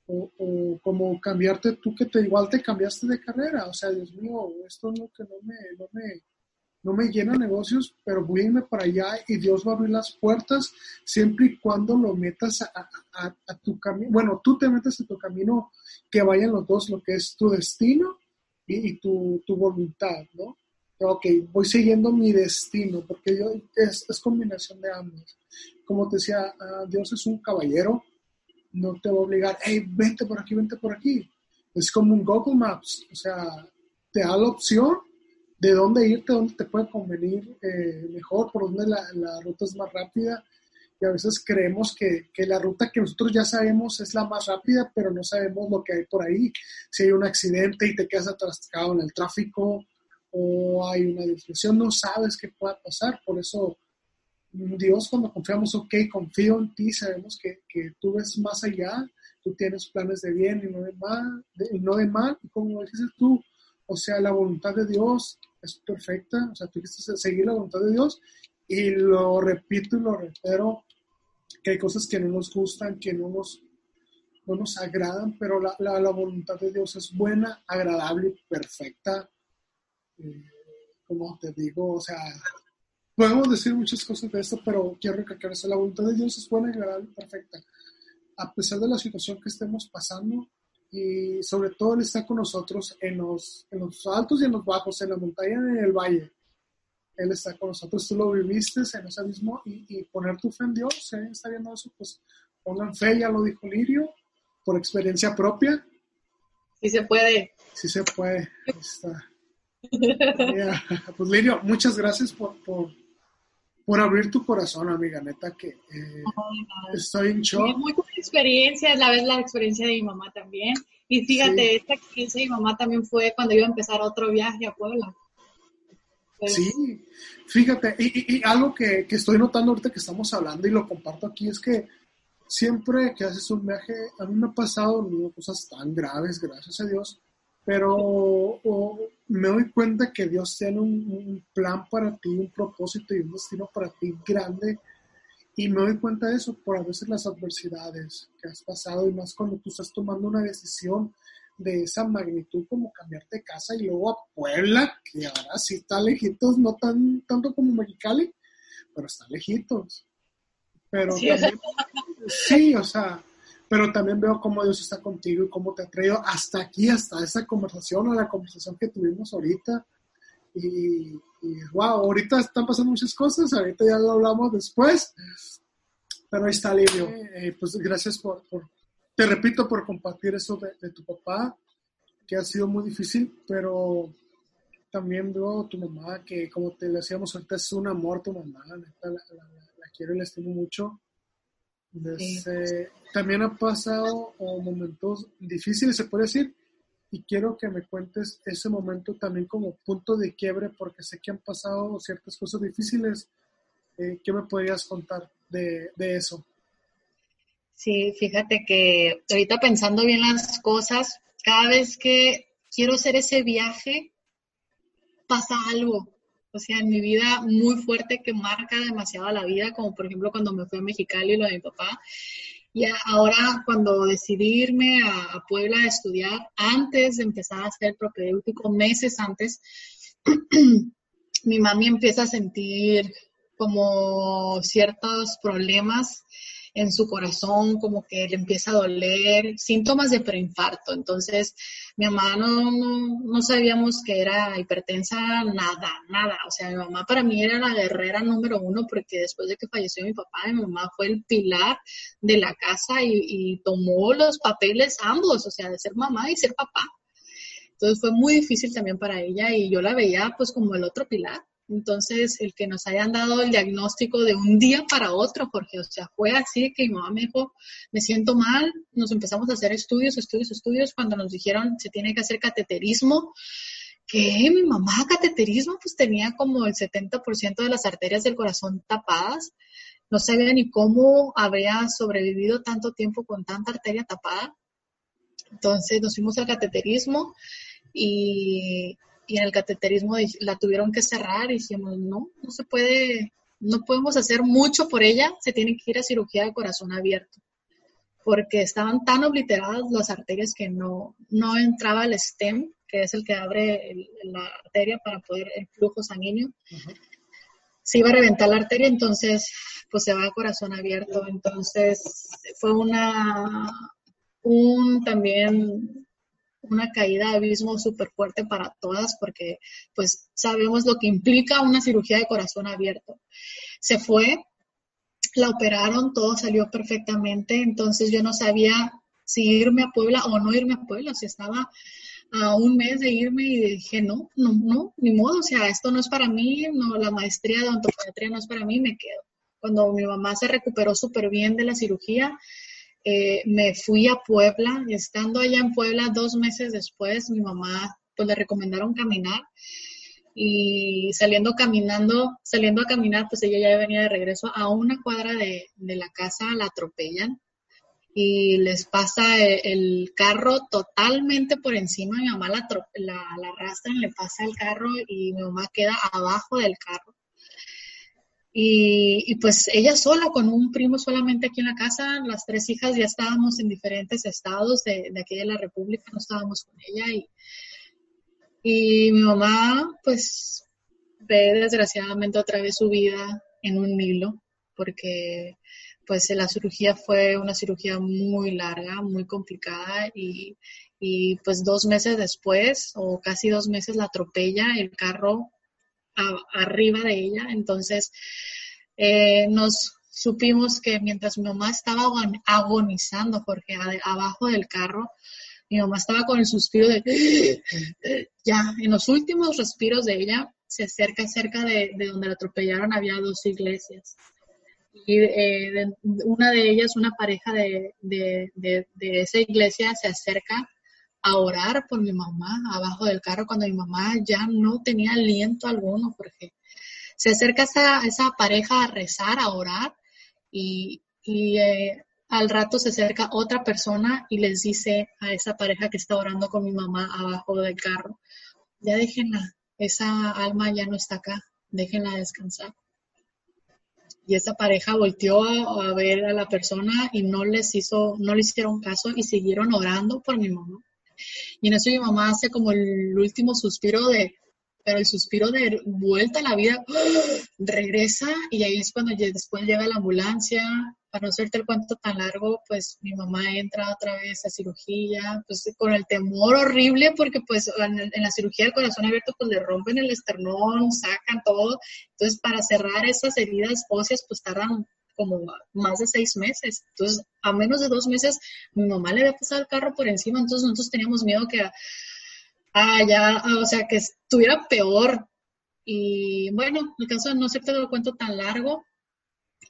o, como cambiarte tú que te igual te cambiaste de carrera. O sea, Dios mío, esto no que no me, no me, no me llena negocios, pero voy a irme para allá y Dios va a abrir las puertas siempre y cuando lo metas a, tu camino. Bueno, tú te metes a tu camino que vayan los dos, lo que es tu destino y, tu, voluntad, ¿no? Ok, voy siguiendo mi destino, porque yo, es, combinación de ambos. Como te decía, ah, Dios es un caballero, no te va a obligar, hey, vente por aquí, vente por aquí. Es como un Google Maps, o sea, te da la opción de dónde irte, dónde te puede convenir eh, mejor, por dónde la, la, ruta es más rápida. Y a veces creemos que, que, la ruta que nosotros ya sabemos es la más rápida, pero no sabemos lo que hay por ahí. Si hay un accidente y te quedas atrasado en el tráfico o hay una discusión, no sabes qué pueda pasar. Por eso Dios cuando confiamos, ok, confío en ti, sabemos que, que, tú ves más allá, tú tienes planes de bien y no de mal, y no de mal, como dices tú, o sea, la voluntad de Dios es perfecta, o sea, tú quieres seguir la voluntad de Dios, y lo repito y lo reitero, que hay cosas que no nos gustan, que no nos, no nos agradan, pero la, la, la voluntad de Dios es buena, agradable y perfecta. Eh, como te digo, o sea, podemos decir muchas cosas de esto, pero quiero recalcar eso. La voluntad de Dios es buena, agradable y perfecta. A pesar de la situación que estemos pasando, y sobre todo Él está con nosotros en los, en los altos y en los bajos, en la montaña y en el valle. Él está con nosotros, tú lo viviste en ese mismo y, poner tu fe en Dios, si ¿eh? está viendo eso, pues pongan fe, ya lo dijo Lirio, por experiencia propia. Sí se puede. Sí se puede. Está. pues Lirio, muchas gracias por, por, por abrir tu corazón, amiga, neta, que eh, estoy en shock. Muchas experiencias, la vez la experiencia de mi mamá también. Y fíjate, esta experiencia de mi mamá también fue cuando iba a empezar otro viaje a Puebla. Sí, fíjate, y, algo que, que, estoy notando ahorita que estamos hablando y lo comparto aquí es que siempre que haces un viaje, a mí me ha pasado cosas tan graves, gracias a Dios, pero me doy cuenta que Dios tiene un, plan para ti, un propósito y un destino para ti grande. Y me doy cuenta de eso por a veces las adversidades que has pasado y más cuando tú estás tomando una decisión de esa magnitud como cambiarte de casa y luego a Puebla, que ahora sí está lejitos, no tan tanto como Mexicali, pero está lejitos. Pero también, sí, o sea, pero también veo cómo Dios está contigo y cómo te ha traído hasta aquí, hasta esa conversación, a la conversación que tuvimos ahorita. Y, wow, ahorita están pasando muchas cosas, ahorita ya lo hablamos después, pero ahí está Livio. Eh, pues gracias por, te repito, por compartir eso de, tu papá, que ha sido muy difícil, pero también veo tu mamá, que como te decíamos ahorita es un amor tu mamá, la, la quiero y la estimo mucho también ha pasado momentos difíciles, se puede decir, y quiero que me cuentes ese momento también como punto de quiebre, porque sé que han pasado ciertas cosas difíciles. Eh, ¿Qué me podrías contar de, de eso? Sí, fíjate que ahorita pensando bien las cosas, cada vez que quiero hacer ese viaje, pasa algo o sea, en mi vida muy fuerte que marca demasiado la vida, como por ejemplo cuando me fui a Mexicali, lo de mi papá. Y ahora cuando decidí irme a, Puebla a estudiar, antes de empezar a hacer propedéutico, meses antes, mi mami empieza a sentir como ciertos problemas en su corazón, como que le empieza a doler, síntomas de preinfarto. Entonces, mi mamá no, no, sabíamos que era hipertensa, nada, nada. O sea, mi mamá para mí era la guerrera número uno porque después de que falleció mi papá, mi mamá fue el pilar de la casa y, y tomó los papeles ambos, o sea, de ser mamá y ser papá. Entonces fue muy difícil también para ella y yo la veía pues como el otro pilar. Entonces, el que nos hayan dado el diagnóstico de un día para otro, Jorge, o sea, fue así que mi mamá me dijo, me siento mal, nos empezamos a hacer estudios, estudios, estudios, cuando nos dijeron se tiene que hacer cateterismo, que mi mamá cateterismo pues tenía como el 70% de las arterias del corazón tapadas, no sabía ni cómo había sobrevivido tanto tiempo con tanta arteria tapada. Entonces nos fuimos al cateterismo y, y en el cateterismo la tuvieron que cerrar y dijimos, no, no se puede, no podemos hacer mucho por ella, se tiene que ir a cirugía de corazón abierto, porque estaban tan obliteradas las arterias que no, no entraba el stem, que es el que abre la arteria para poder el flujo sanguíneo. Se iba a reventar la arteria, entonces pues se va a corazón abierto. Entonces fue una, un también una caída de abismo súper fuerte para todas porque pues sabemos lo que implica una cirugía de corazón abierto. Se fue, la operaron, todo salió perfectamente, entonces yo no sabía si irme a Puebla o no irme a Puebla, si estaba a un mes de irme y dije, no, no, no, ni modo, o sea, esto no es para mí, no, la maestría de odontopediatría no es para mí, me quedo. Cuando mi mamá se recuperó súper bien de la cirugía, eh, me fui a Puebla estando allá en Puebla dos meses después, mi mamá pues le recomendaron caminar y saliendo caminando, saliendo a caminar, pues ella ya venía de regreso a una cuadra de, la casa, la atropellan y les pasa el, el, carro totalmente por encima, mi mamá la, la, la arrastran, le pasa el carro y mi mamá queda abajo del carro y, pues ella sola, con un primo solamente aquí en la casa, las tres hijas ya estábamos en diferentes estados de, de aquí de la República, no estábamos con ella. Y, y mi mamá, pues, ve desgraciadamente otra vez su vida en un hilo, porque pues la cirugía fue una cirugía muy larga, muy complicada y, y pues dos meses después o casi dos meses la atropella el carro arriba de ella. Entonces, eh, nos supimos que mientras mi mamá estaba agonizando, porque abajo del carro, mi mamá estaba con el suspiro de, ya, en los últimos respiros de ella, se acerca cerca de, donde la atropellaron, había dos iglesias. Y eh, una de ellas, una pareja de, de esa iglesia, se acerca a orar por mi mamá abajo del carro cuando mi mamá ya no tenía aliento alguno porque se acerca esa, esa pareja a rezar, a orar y, eh, al rato se acerca otra persona y les dice a esa pareja que está orando con mi mamá abajo del carro, ya déjenla, esa alma ya no está acá, déjenla descansar. Y esa pareja volteó a, a, ver a la persona y no les hizo, no le hicieron caso y siguieron orando por mi mamá. Y en eso mi mamá hace como el último suspiro de, pero el suspiro de vuelta a la vida, regresa y ahí es cuando después llega la ambulancia. Para no hacerte el cuento tan largo, pues mi mamá entra otra vez a cirugía, pues con el temor horrible porque pues en, la cirugía del corazón abierto pues le rompen el esternón, sacan todo. Entonces para cerrar esas heridas óseas pues tardan como más de seis meses. Entonces, a menos de dos meses, mi mamá le había pasado el carro por encima, entonces nosotros teníamos miedo que, ah, ya, ah, o sea, que estuviera peor. Y bueno, el caso de no hacerte lo cuento tan largo,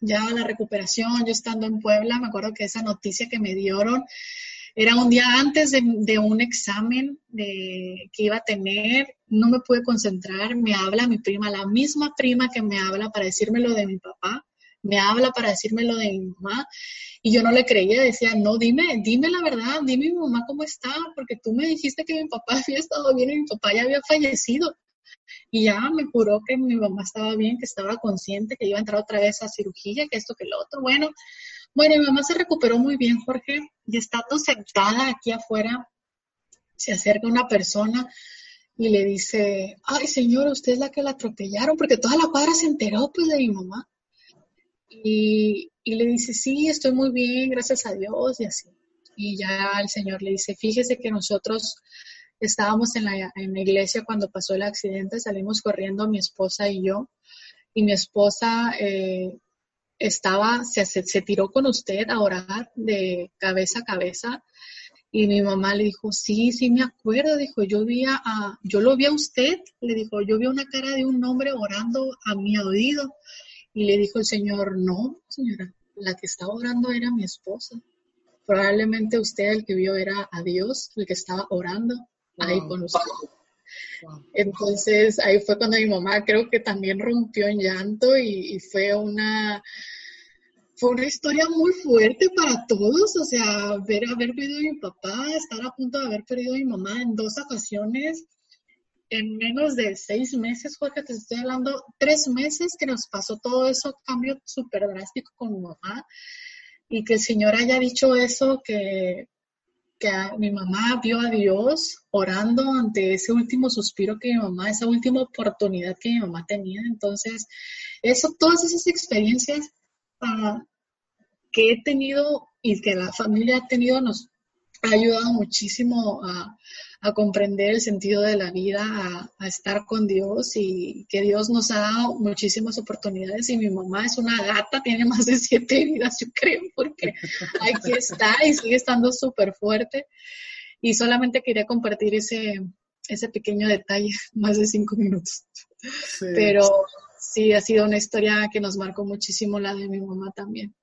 ya la recuperación, yo estando en Puebla, me acuerdo que esa noticia que me dieron era un día antes de, de un examen de, que iba a tener, no me pude concentrar, me habla mi prima, la misma prima que me habla para decirme lo de mi papá, me habla para decirme lo de mi mamá y yo no le creía, decía, no, dime, dime la verdad, dime mi mamá cómo está, porque tú me dijiste que mi papá había estado bien y mi papá ya había fallecido. Y ya me juró que mi mamá estaba bien, que estaba consciente, que iba a entrar otra vez a cirugía, que esto, que lo otro. Bueno, bueno, mi mamá se recuperó muy bien, Jorge, y estando sentada aquí afuera, se acerca una persona y le dice, ay señora, usted es la que la atropellaron, porque toda la cuadra se enteró pues de mi mamá. Y, le dice, sí, estoy muy bien, gracias a Dios y así. Y ya el Señor le dice, fíjese que nosotros estábamos en la, en la iglesia cuando pasó el accidente, salimos corriendo mi esposa y yo, y mi esposa eh, estaba, se, se, tiró con usted a orar de cabeza a cabeza, y mi mamá le dijo, sí, sí me acuerdo, dijo, yo vi a, yo lo vi a usted, le dijo, yo vi una cara de un hombre orando a mi oído, y le dijo el Señor, no, señora, la que estaba orando era mi esposa. Probablemente usted el que vio era a Dios, el que estaba orando ahí con usted. Entonces ahí fue cuando mi mamá creo que también rompió en llanto y, fue una, fue una historia muy fuerte para todos, o sea, ver haber perdido a mi papá, estar a punto de haber perdido a mi mamá en dos ocasiones, en menos de seis meses, Jorge, te estoy hablando, tres meses que nos pasó todo eso, cambio súper drástico con mi mamá, y que el Señor haya dicho eso, que, que mi mamá vio a Dios orando ante ese último suspiro que mi mamá, esa última oportunidad que mi mamá tenía. Entonces, eso, todas esas experiencias uh, que he tenido y que la familia ha tenido nos ha ayudado muchísimo a, a comprender el sentido de la vida, a, estar con Dios y que Dios nos ha dado muchísimas oportunidades y mi mamá es una gata, tiene más de siete vidas, yo creo, porque aquí está y sigue estando súper fuerte. Y solamente quería compartir ese, ese pequeño detalle, más de cinco minutos. Pero sí, ha sido una historia que nos marcó muchísimo la de mi mamá también.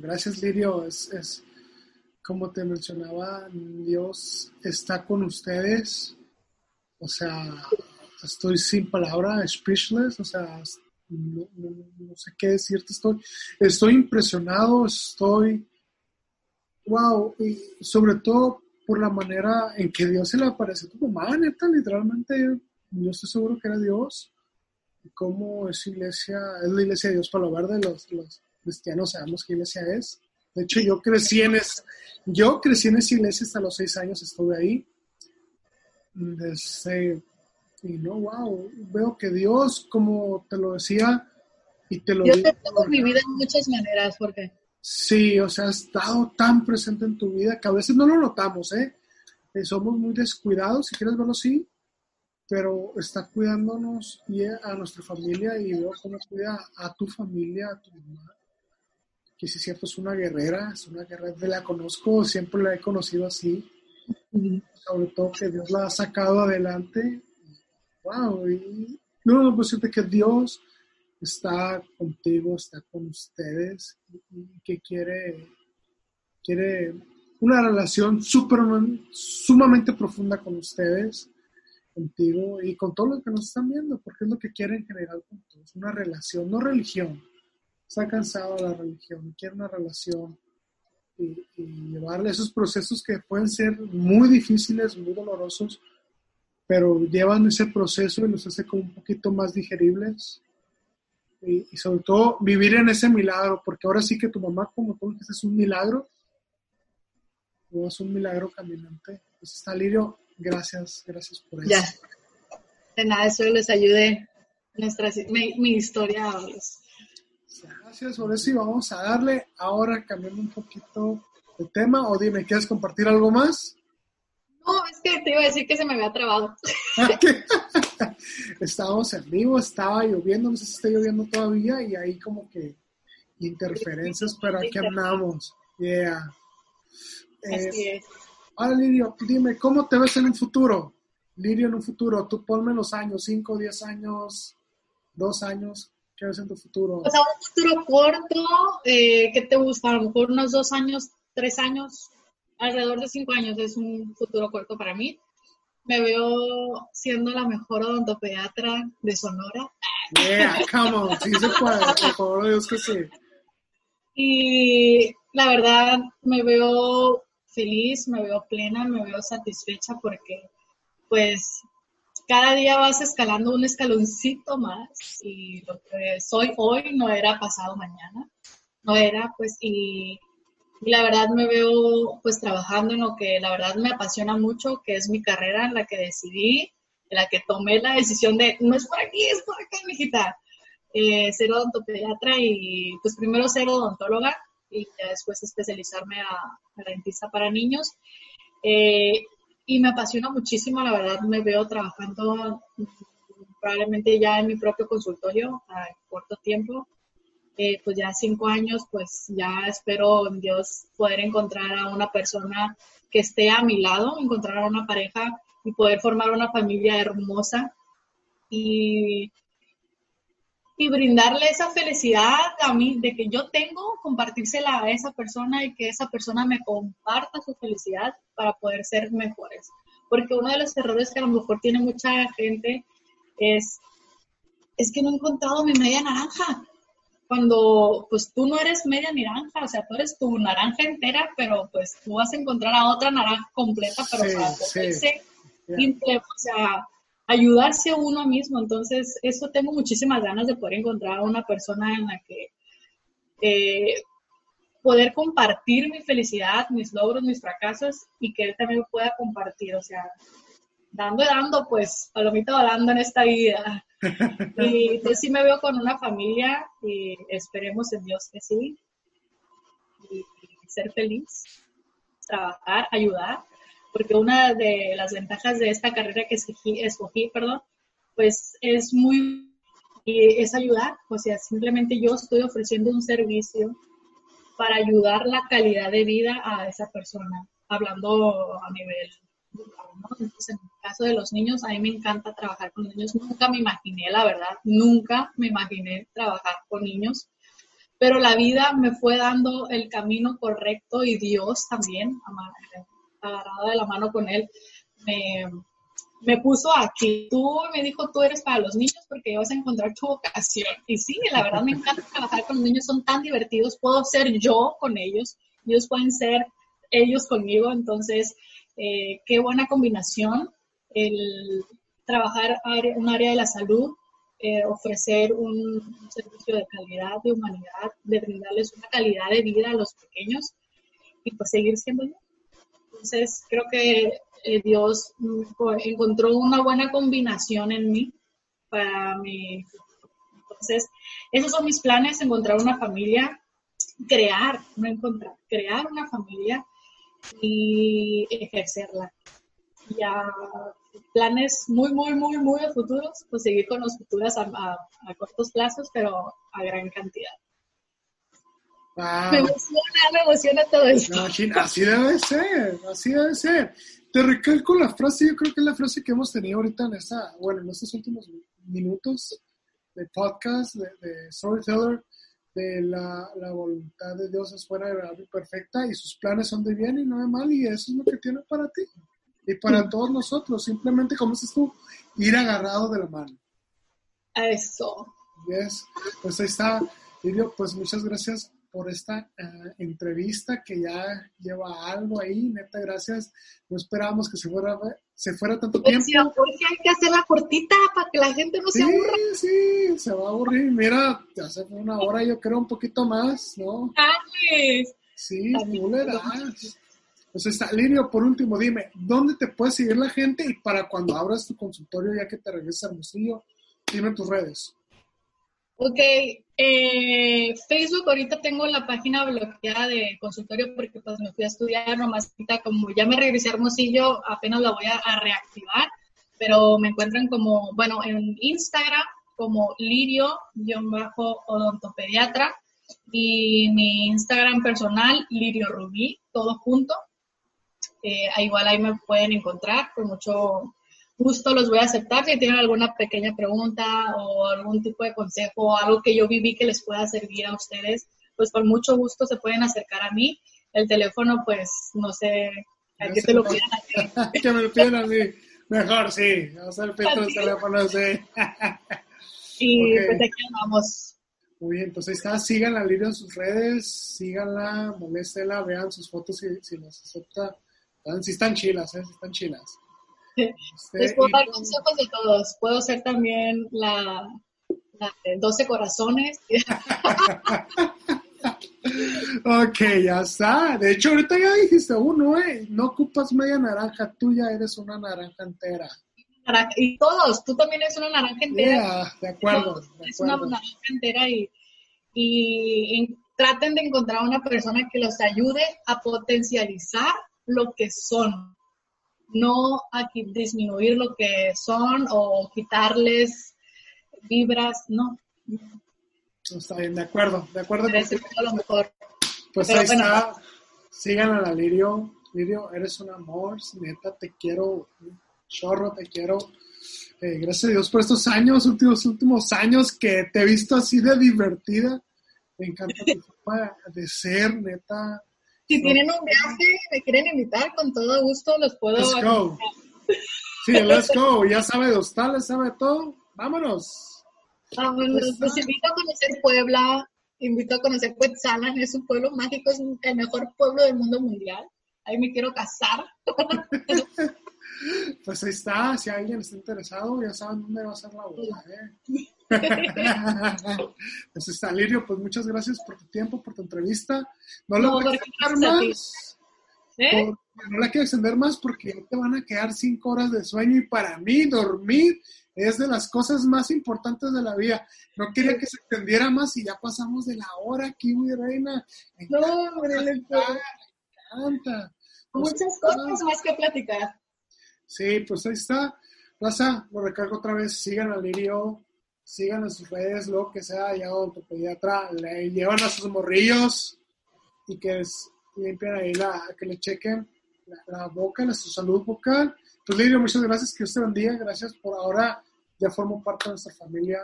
Gracias, Lirio. es, como te mencionaba, Dios está con ustedes. O sea, estoy sin palabra, speechless, o sea, no, sé qué decirte, estoy, estoy impresionado, estoy, wow, y sobre todo por la manera en que Dios se le apareció a tu mamá, neta, literalmente, yo estoy seguro que era Dios, cómo es iglesia, es la iglesia de Dios para lo de los, los cristianos, sabemos qué iglesia es, de hecho, yo crecí en, es, yo crecí en esa iglesia hasta los seis años, estuve ahí. Desde, y no, wow, veo que Dios, como te lo decía, y te lo Yo te tengo mi vida en muchas maneras, porque Sí, o sea, ha estado tan presente en tu vida que a veces no lo notamos, ¿eh? eh somos muy descuidados, si quieres verlo así, pero está cuidándonos y a nuestra familia y veo cómo cuida a tu familia, a tu mamá, que sí es cierto, es una guerrera, es una guerrera, la conozco, siempre la he conocido así, sobre todo que Dios la ha sacado adelante, wow, y no, no, pues siente que Dios está contigo, está con ustedes, y, que quiere, quiere una relación super, sumamente profunda con ustedes, contigo y con todos los que nos están viendo, porque es lo que quiere en general con todos, una relación, no religión, está cansado la religión, quiere una relación y, llevarle esos procesos que pueden ser muy difíciles, muy dolorosos, pero llevan ese proceso y los hace como un poquito más digeribles. Y, sobre todo vivir en ese milagro, porque ahora sí que tu mamá, como tú dices, es un milagro, o es un milagro caminante. Pues está Lirio, gracias, gracias por eso. Ya, de nada, eso les ayude nuestra, mi, mi historia a los Gracias, por eso y vamos a darle ahora cambiando un poquito de tema. O dime, ¿quieres compartir algo más? No, es que te iba a decir que se me había trabado. Estábamos en vivo, estaba lloviendo, no sé si está lloviendo todavía, y ahí como que interferencias, pero aquí andamos. Yeah. Eh, ahora, Lirio, dime, ¿cómo te ves en un futuro? Lirio, en un futuro, tú ponme los años, 5, 10 años, 2 años, ¿Qué ves en tu futuro? O sea, un futuro corto, eh, ¿qué te gusta? A lo mejor unos dos años, tres años, alrededor de cinco años es un futuro corto para mí. Me veo siendo la mejor odontopediatra de Sonora. Yeah, come on, sí se puede, por favor, Dios que sí. Y la verdad, me veo feliz, me veo plena, me veo satisfecha porque, pues, cada día vas escalando un escaloncito más y lo que soy hoy no era pasado mañana, no era pues y, la verdad me veo pues trabajando en lo que la verdad me apasiona mucho, que es mi carrera en la que decidí, en la que tomé la decisión de no es por aquí, es por acá, mijita, eh, ser odontopediatra y pues primero ser odontóloga y después especializarme a, a dentista para niños. Eh, y me apasiona muchísimo, la verdad me veo trabajando probablemente ya en mi propio consultorio a corto tiempo, eh, pues ya cinco años, pues ya espero en Dios poder encontrar a una persona que esté a mi lado, encontrar a una pareja y poder formar una familia hermosa. Y y brindarle esa felicidad a mí de que yo tengo, compartírsela a esa persona y que esa persona me comparta su felicidad para poder ser mejores. Porque uno de los errores que a lo mejor tiene mucha gente es, es que no he encontrado mi media naranja. cuando pues tú no eres media naranja, o sea, tú eres tu naranja entera, pero pues tú vas a encontrar a otra naranja completa, pero para poderse o sea, ayudarse uno mismo. Entonces, eso tengo muchísimas ganas de poder encontrar a una persona en la que eh, poder compartir mi felicidad, mis logros, mis fracasos y que él también pueda compartir, o sea, dando y dando, pues, palomita volando en esta vida. Y pues sí me veo con una familia y esperemos en Dios que sí. Y, ser feliz, trabajar, ayudar, porque una de las ventajas de esta carrera que escogí, perdón, pues es muy, es ayudar, o sea, simplemente yo estoy ofreciendo un servicio para ayudar la calidad de vida a esa persona, hablando a nivel Entonces, en el caso de los niños, a mí me encanta trabajar con niños. Nunca me imaginé, la verdad, nunca me imaginé trabajar con niños, pero la vida me fue dando el camino correcto y Dios también, agarrada de la mano con Él, me, me puso aquí. Tú me dijo, tú eres para los niños porque vas a encontrar tu vocación. Y sí, la verdad me encanta trabajar con los niños, son tan divertidos. Puedo ser yo con ellos, ellos pueden ser ellos conmigo. Entonces, eh, qué buena combinación el trabajar un área de la salud, eh, ofrecer un, servicio de calidad, de humanidad, de brindarles una calidad de vida a los pequeños y pues seguir siendo yo. Entonces, creo que eh, Dios mm, encontró una buena combinación en mí para mi... Entonces, esos son mis planes, encontrar una familia, crear, no encontrar, crear una familia y ejercerla. Ya planes muy, muy, muy, muy futuros, pues seguir con los futuros a, cortos plazos, pero a gran cantidad. Me emociona, me emociona todo esto. así debe ser, así debe ser te recalco la frase, yo creo que es la frase que hemos tenido ahorita en esta, bueno, en estos últimos minutos de podcast, de, de Storyteller, de la, la, voluntad de Dios es fuera de verdad y perfecta y sus planes son de bien y no de mal y eso es lo que tiene para ti y para todos nosotros, simplemente como dices tú, ir agarrado de la mano. Eso. Yes. Pues ahí está, Lirio, pues muchas gracias por esta eh, entrevista que ya lleva algo ahí, neta, gracias. No esperábamos que se fuera, se fuera tanto pues tiempo. Porque hay que hacerla cortita para que la gente no se aburra. Sí, se va a aburrir. Mira, ya fue una hora, yo creo un poquito más, ¿no? Sí, tú le das. Pues está, Lirio, por último, dime, ¿dónde te puede seguir la gente y para cuando abras tu consultorio ya que te regreses a Hermosillo, dime tus redes? Ok, eh, Facebook ahorita tengo la página bloqueada de consultorio porque pues me fui a estudiar nomás como ya me regresé a Hermosillo, apenas la voy a, reactivar, pero me encuentran como, bueno, en Instagram como lirio-odontopediatra y mi Instagram personal, Lirio Rubí, todo junto. Eh, igual ahí me pueden encontrar con mucho justo los voy a aceptar. Si tienen alguna pequeña pregunta o algún tipo de consejo o algo que yo viví que les pueda servir a ustedes, pues con mucho gusto se pueden acercar a mí. El teléfono, pues, no sé, a qué te lo pidan a ti. que me lo pidan a mí. Mejor, sí. Vamos a ver el teléfono, sí. y pues aquí vamos. Muy bien, pues ahí está, síganla, Lirio en sus redes, síganla, moléstela, vean sus fotos si, si las acepta. Si están chilas, ¿eh? Si están chilas. Les puedo dar consejos de todos. Puedo ser también la, la de 12 corazones. ok, ya está. De hecho, ahorita ya dijiste uno, ¿eh? No ocupas media naranja, tú ya eres una naranja entera. Y todos, tú también eres una naranja entera. de acuerdo. Es una naranja entera y, y traten de encontrar una persona que los ayude a potencializar lo que son no a disminuir lo que son o quitarles vibras, no. Está bien, de acuerdo, de acuerdo. lo mejor. Pues ahí está, sigan a la Lirio. Lirio, eres un amor, neta, te quiero, chorro, te quiero. Eh, gracias a Dios por estos años, últimos, últimos años que te he visto así de divertida. Me encanta tu forma de ser, neta. Si tienen un viaje me quieren invitar, con todo gusto los puedo. Let's go. Sí, let's go. Ya sabe de hostales, sabe todo. Vámonos. Vámonos. Los invito a conocer Puebla. invito a conocer Cuetzalan, es un pueblo mágico, es el mejor pueblo del mundo mundial. Ahí me quiero casar. Pues ahí está, si alguien está interesado, ya saben dónde va a ser la boda. ¿eh? pues está, Lirio, pues muchas gracias por tu tiempo, por tu entrevista. No la voy a extender más. ¿Eh? no la quiero extender más porque te van a quedar cinco horas de sueño y para mí dormir es de las cosas más importantes de la vida. No quería que se extendiera más y ya pasamos de la hora aquí, mi reina. no, hombre, me encanta. Muchas cosas más que platicar. Sí, pues ahí está. Plaza, lo recargo otra vez, sigan a Lirio, sigan en sus redes, lo que sea, ya pediatra, le llevan a sus morrillos y que limpien ahí la, que le chequen la, boca, su salud vocal. Pues Lirio, muchas gracias, que usted bendiga, gracias por ahora, ya formo parte de nuestra familia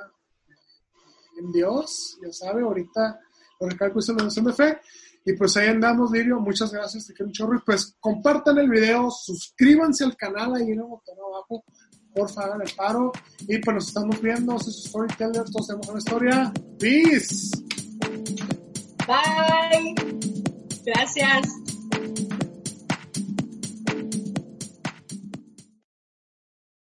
en Dios, ya sabe, ahorita lo recalco es la oración de fe. Y pues ahí andamos, Lirio. Muchas gracias, te quiero un chorro. Y pues compartan el video, suscríbanse al canal ahí en el botón abajo. Porfa, hagan el paro. Y pues nos estamos viendo. Soy su storyteller, todos tenemos una historia. Peace. Bye. Gracias.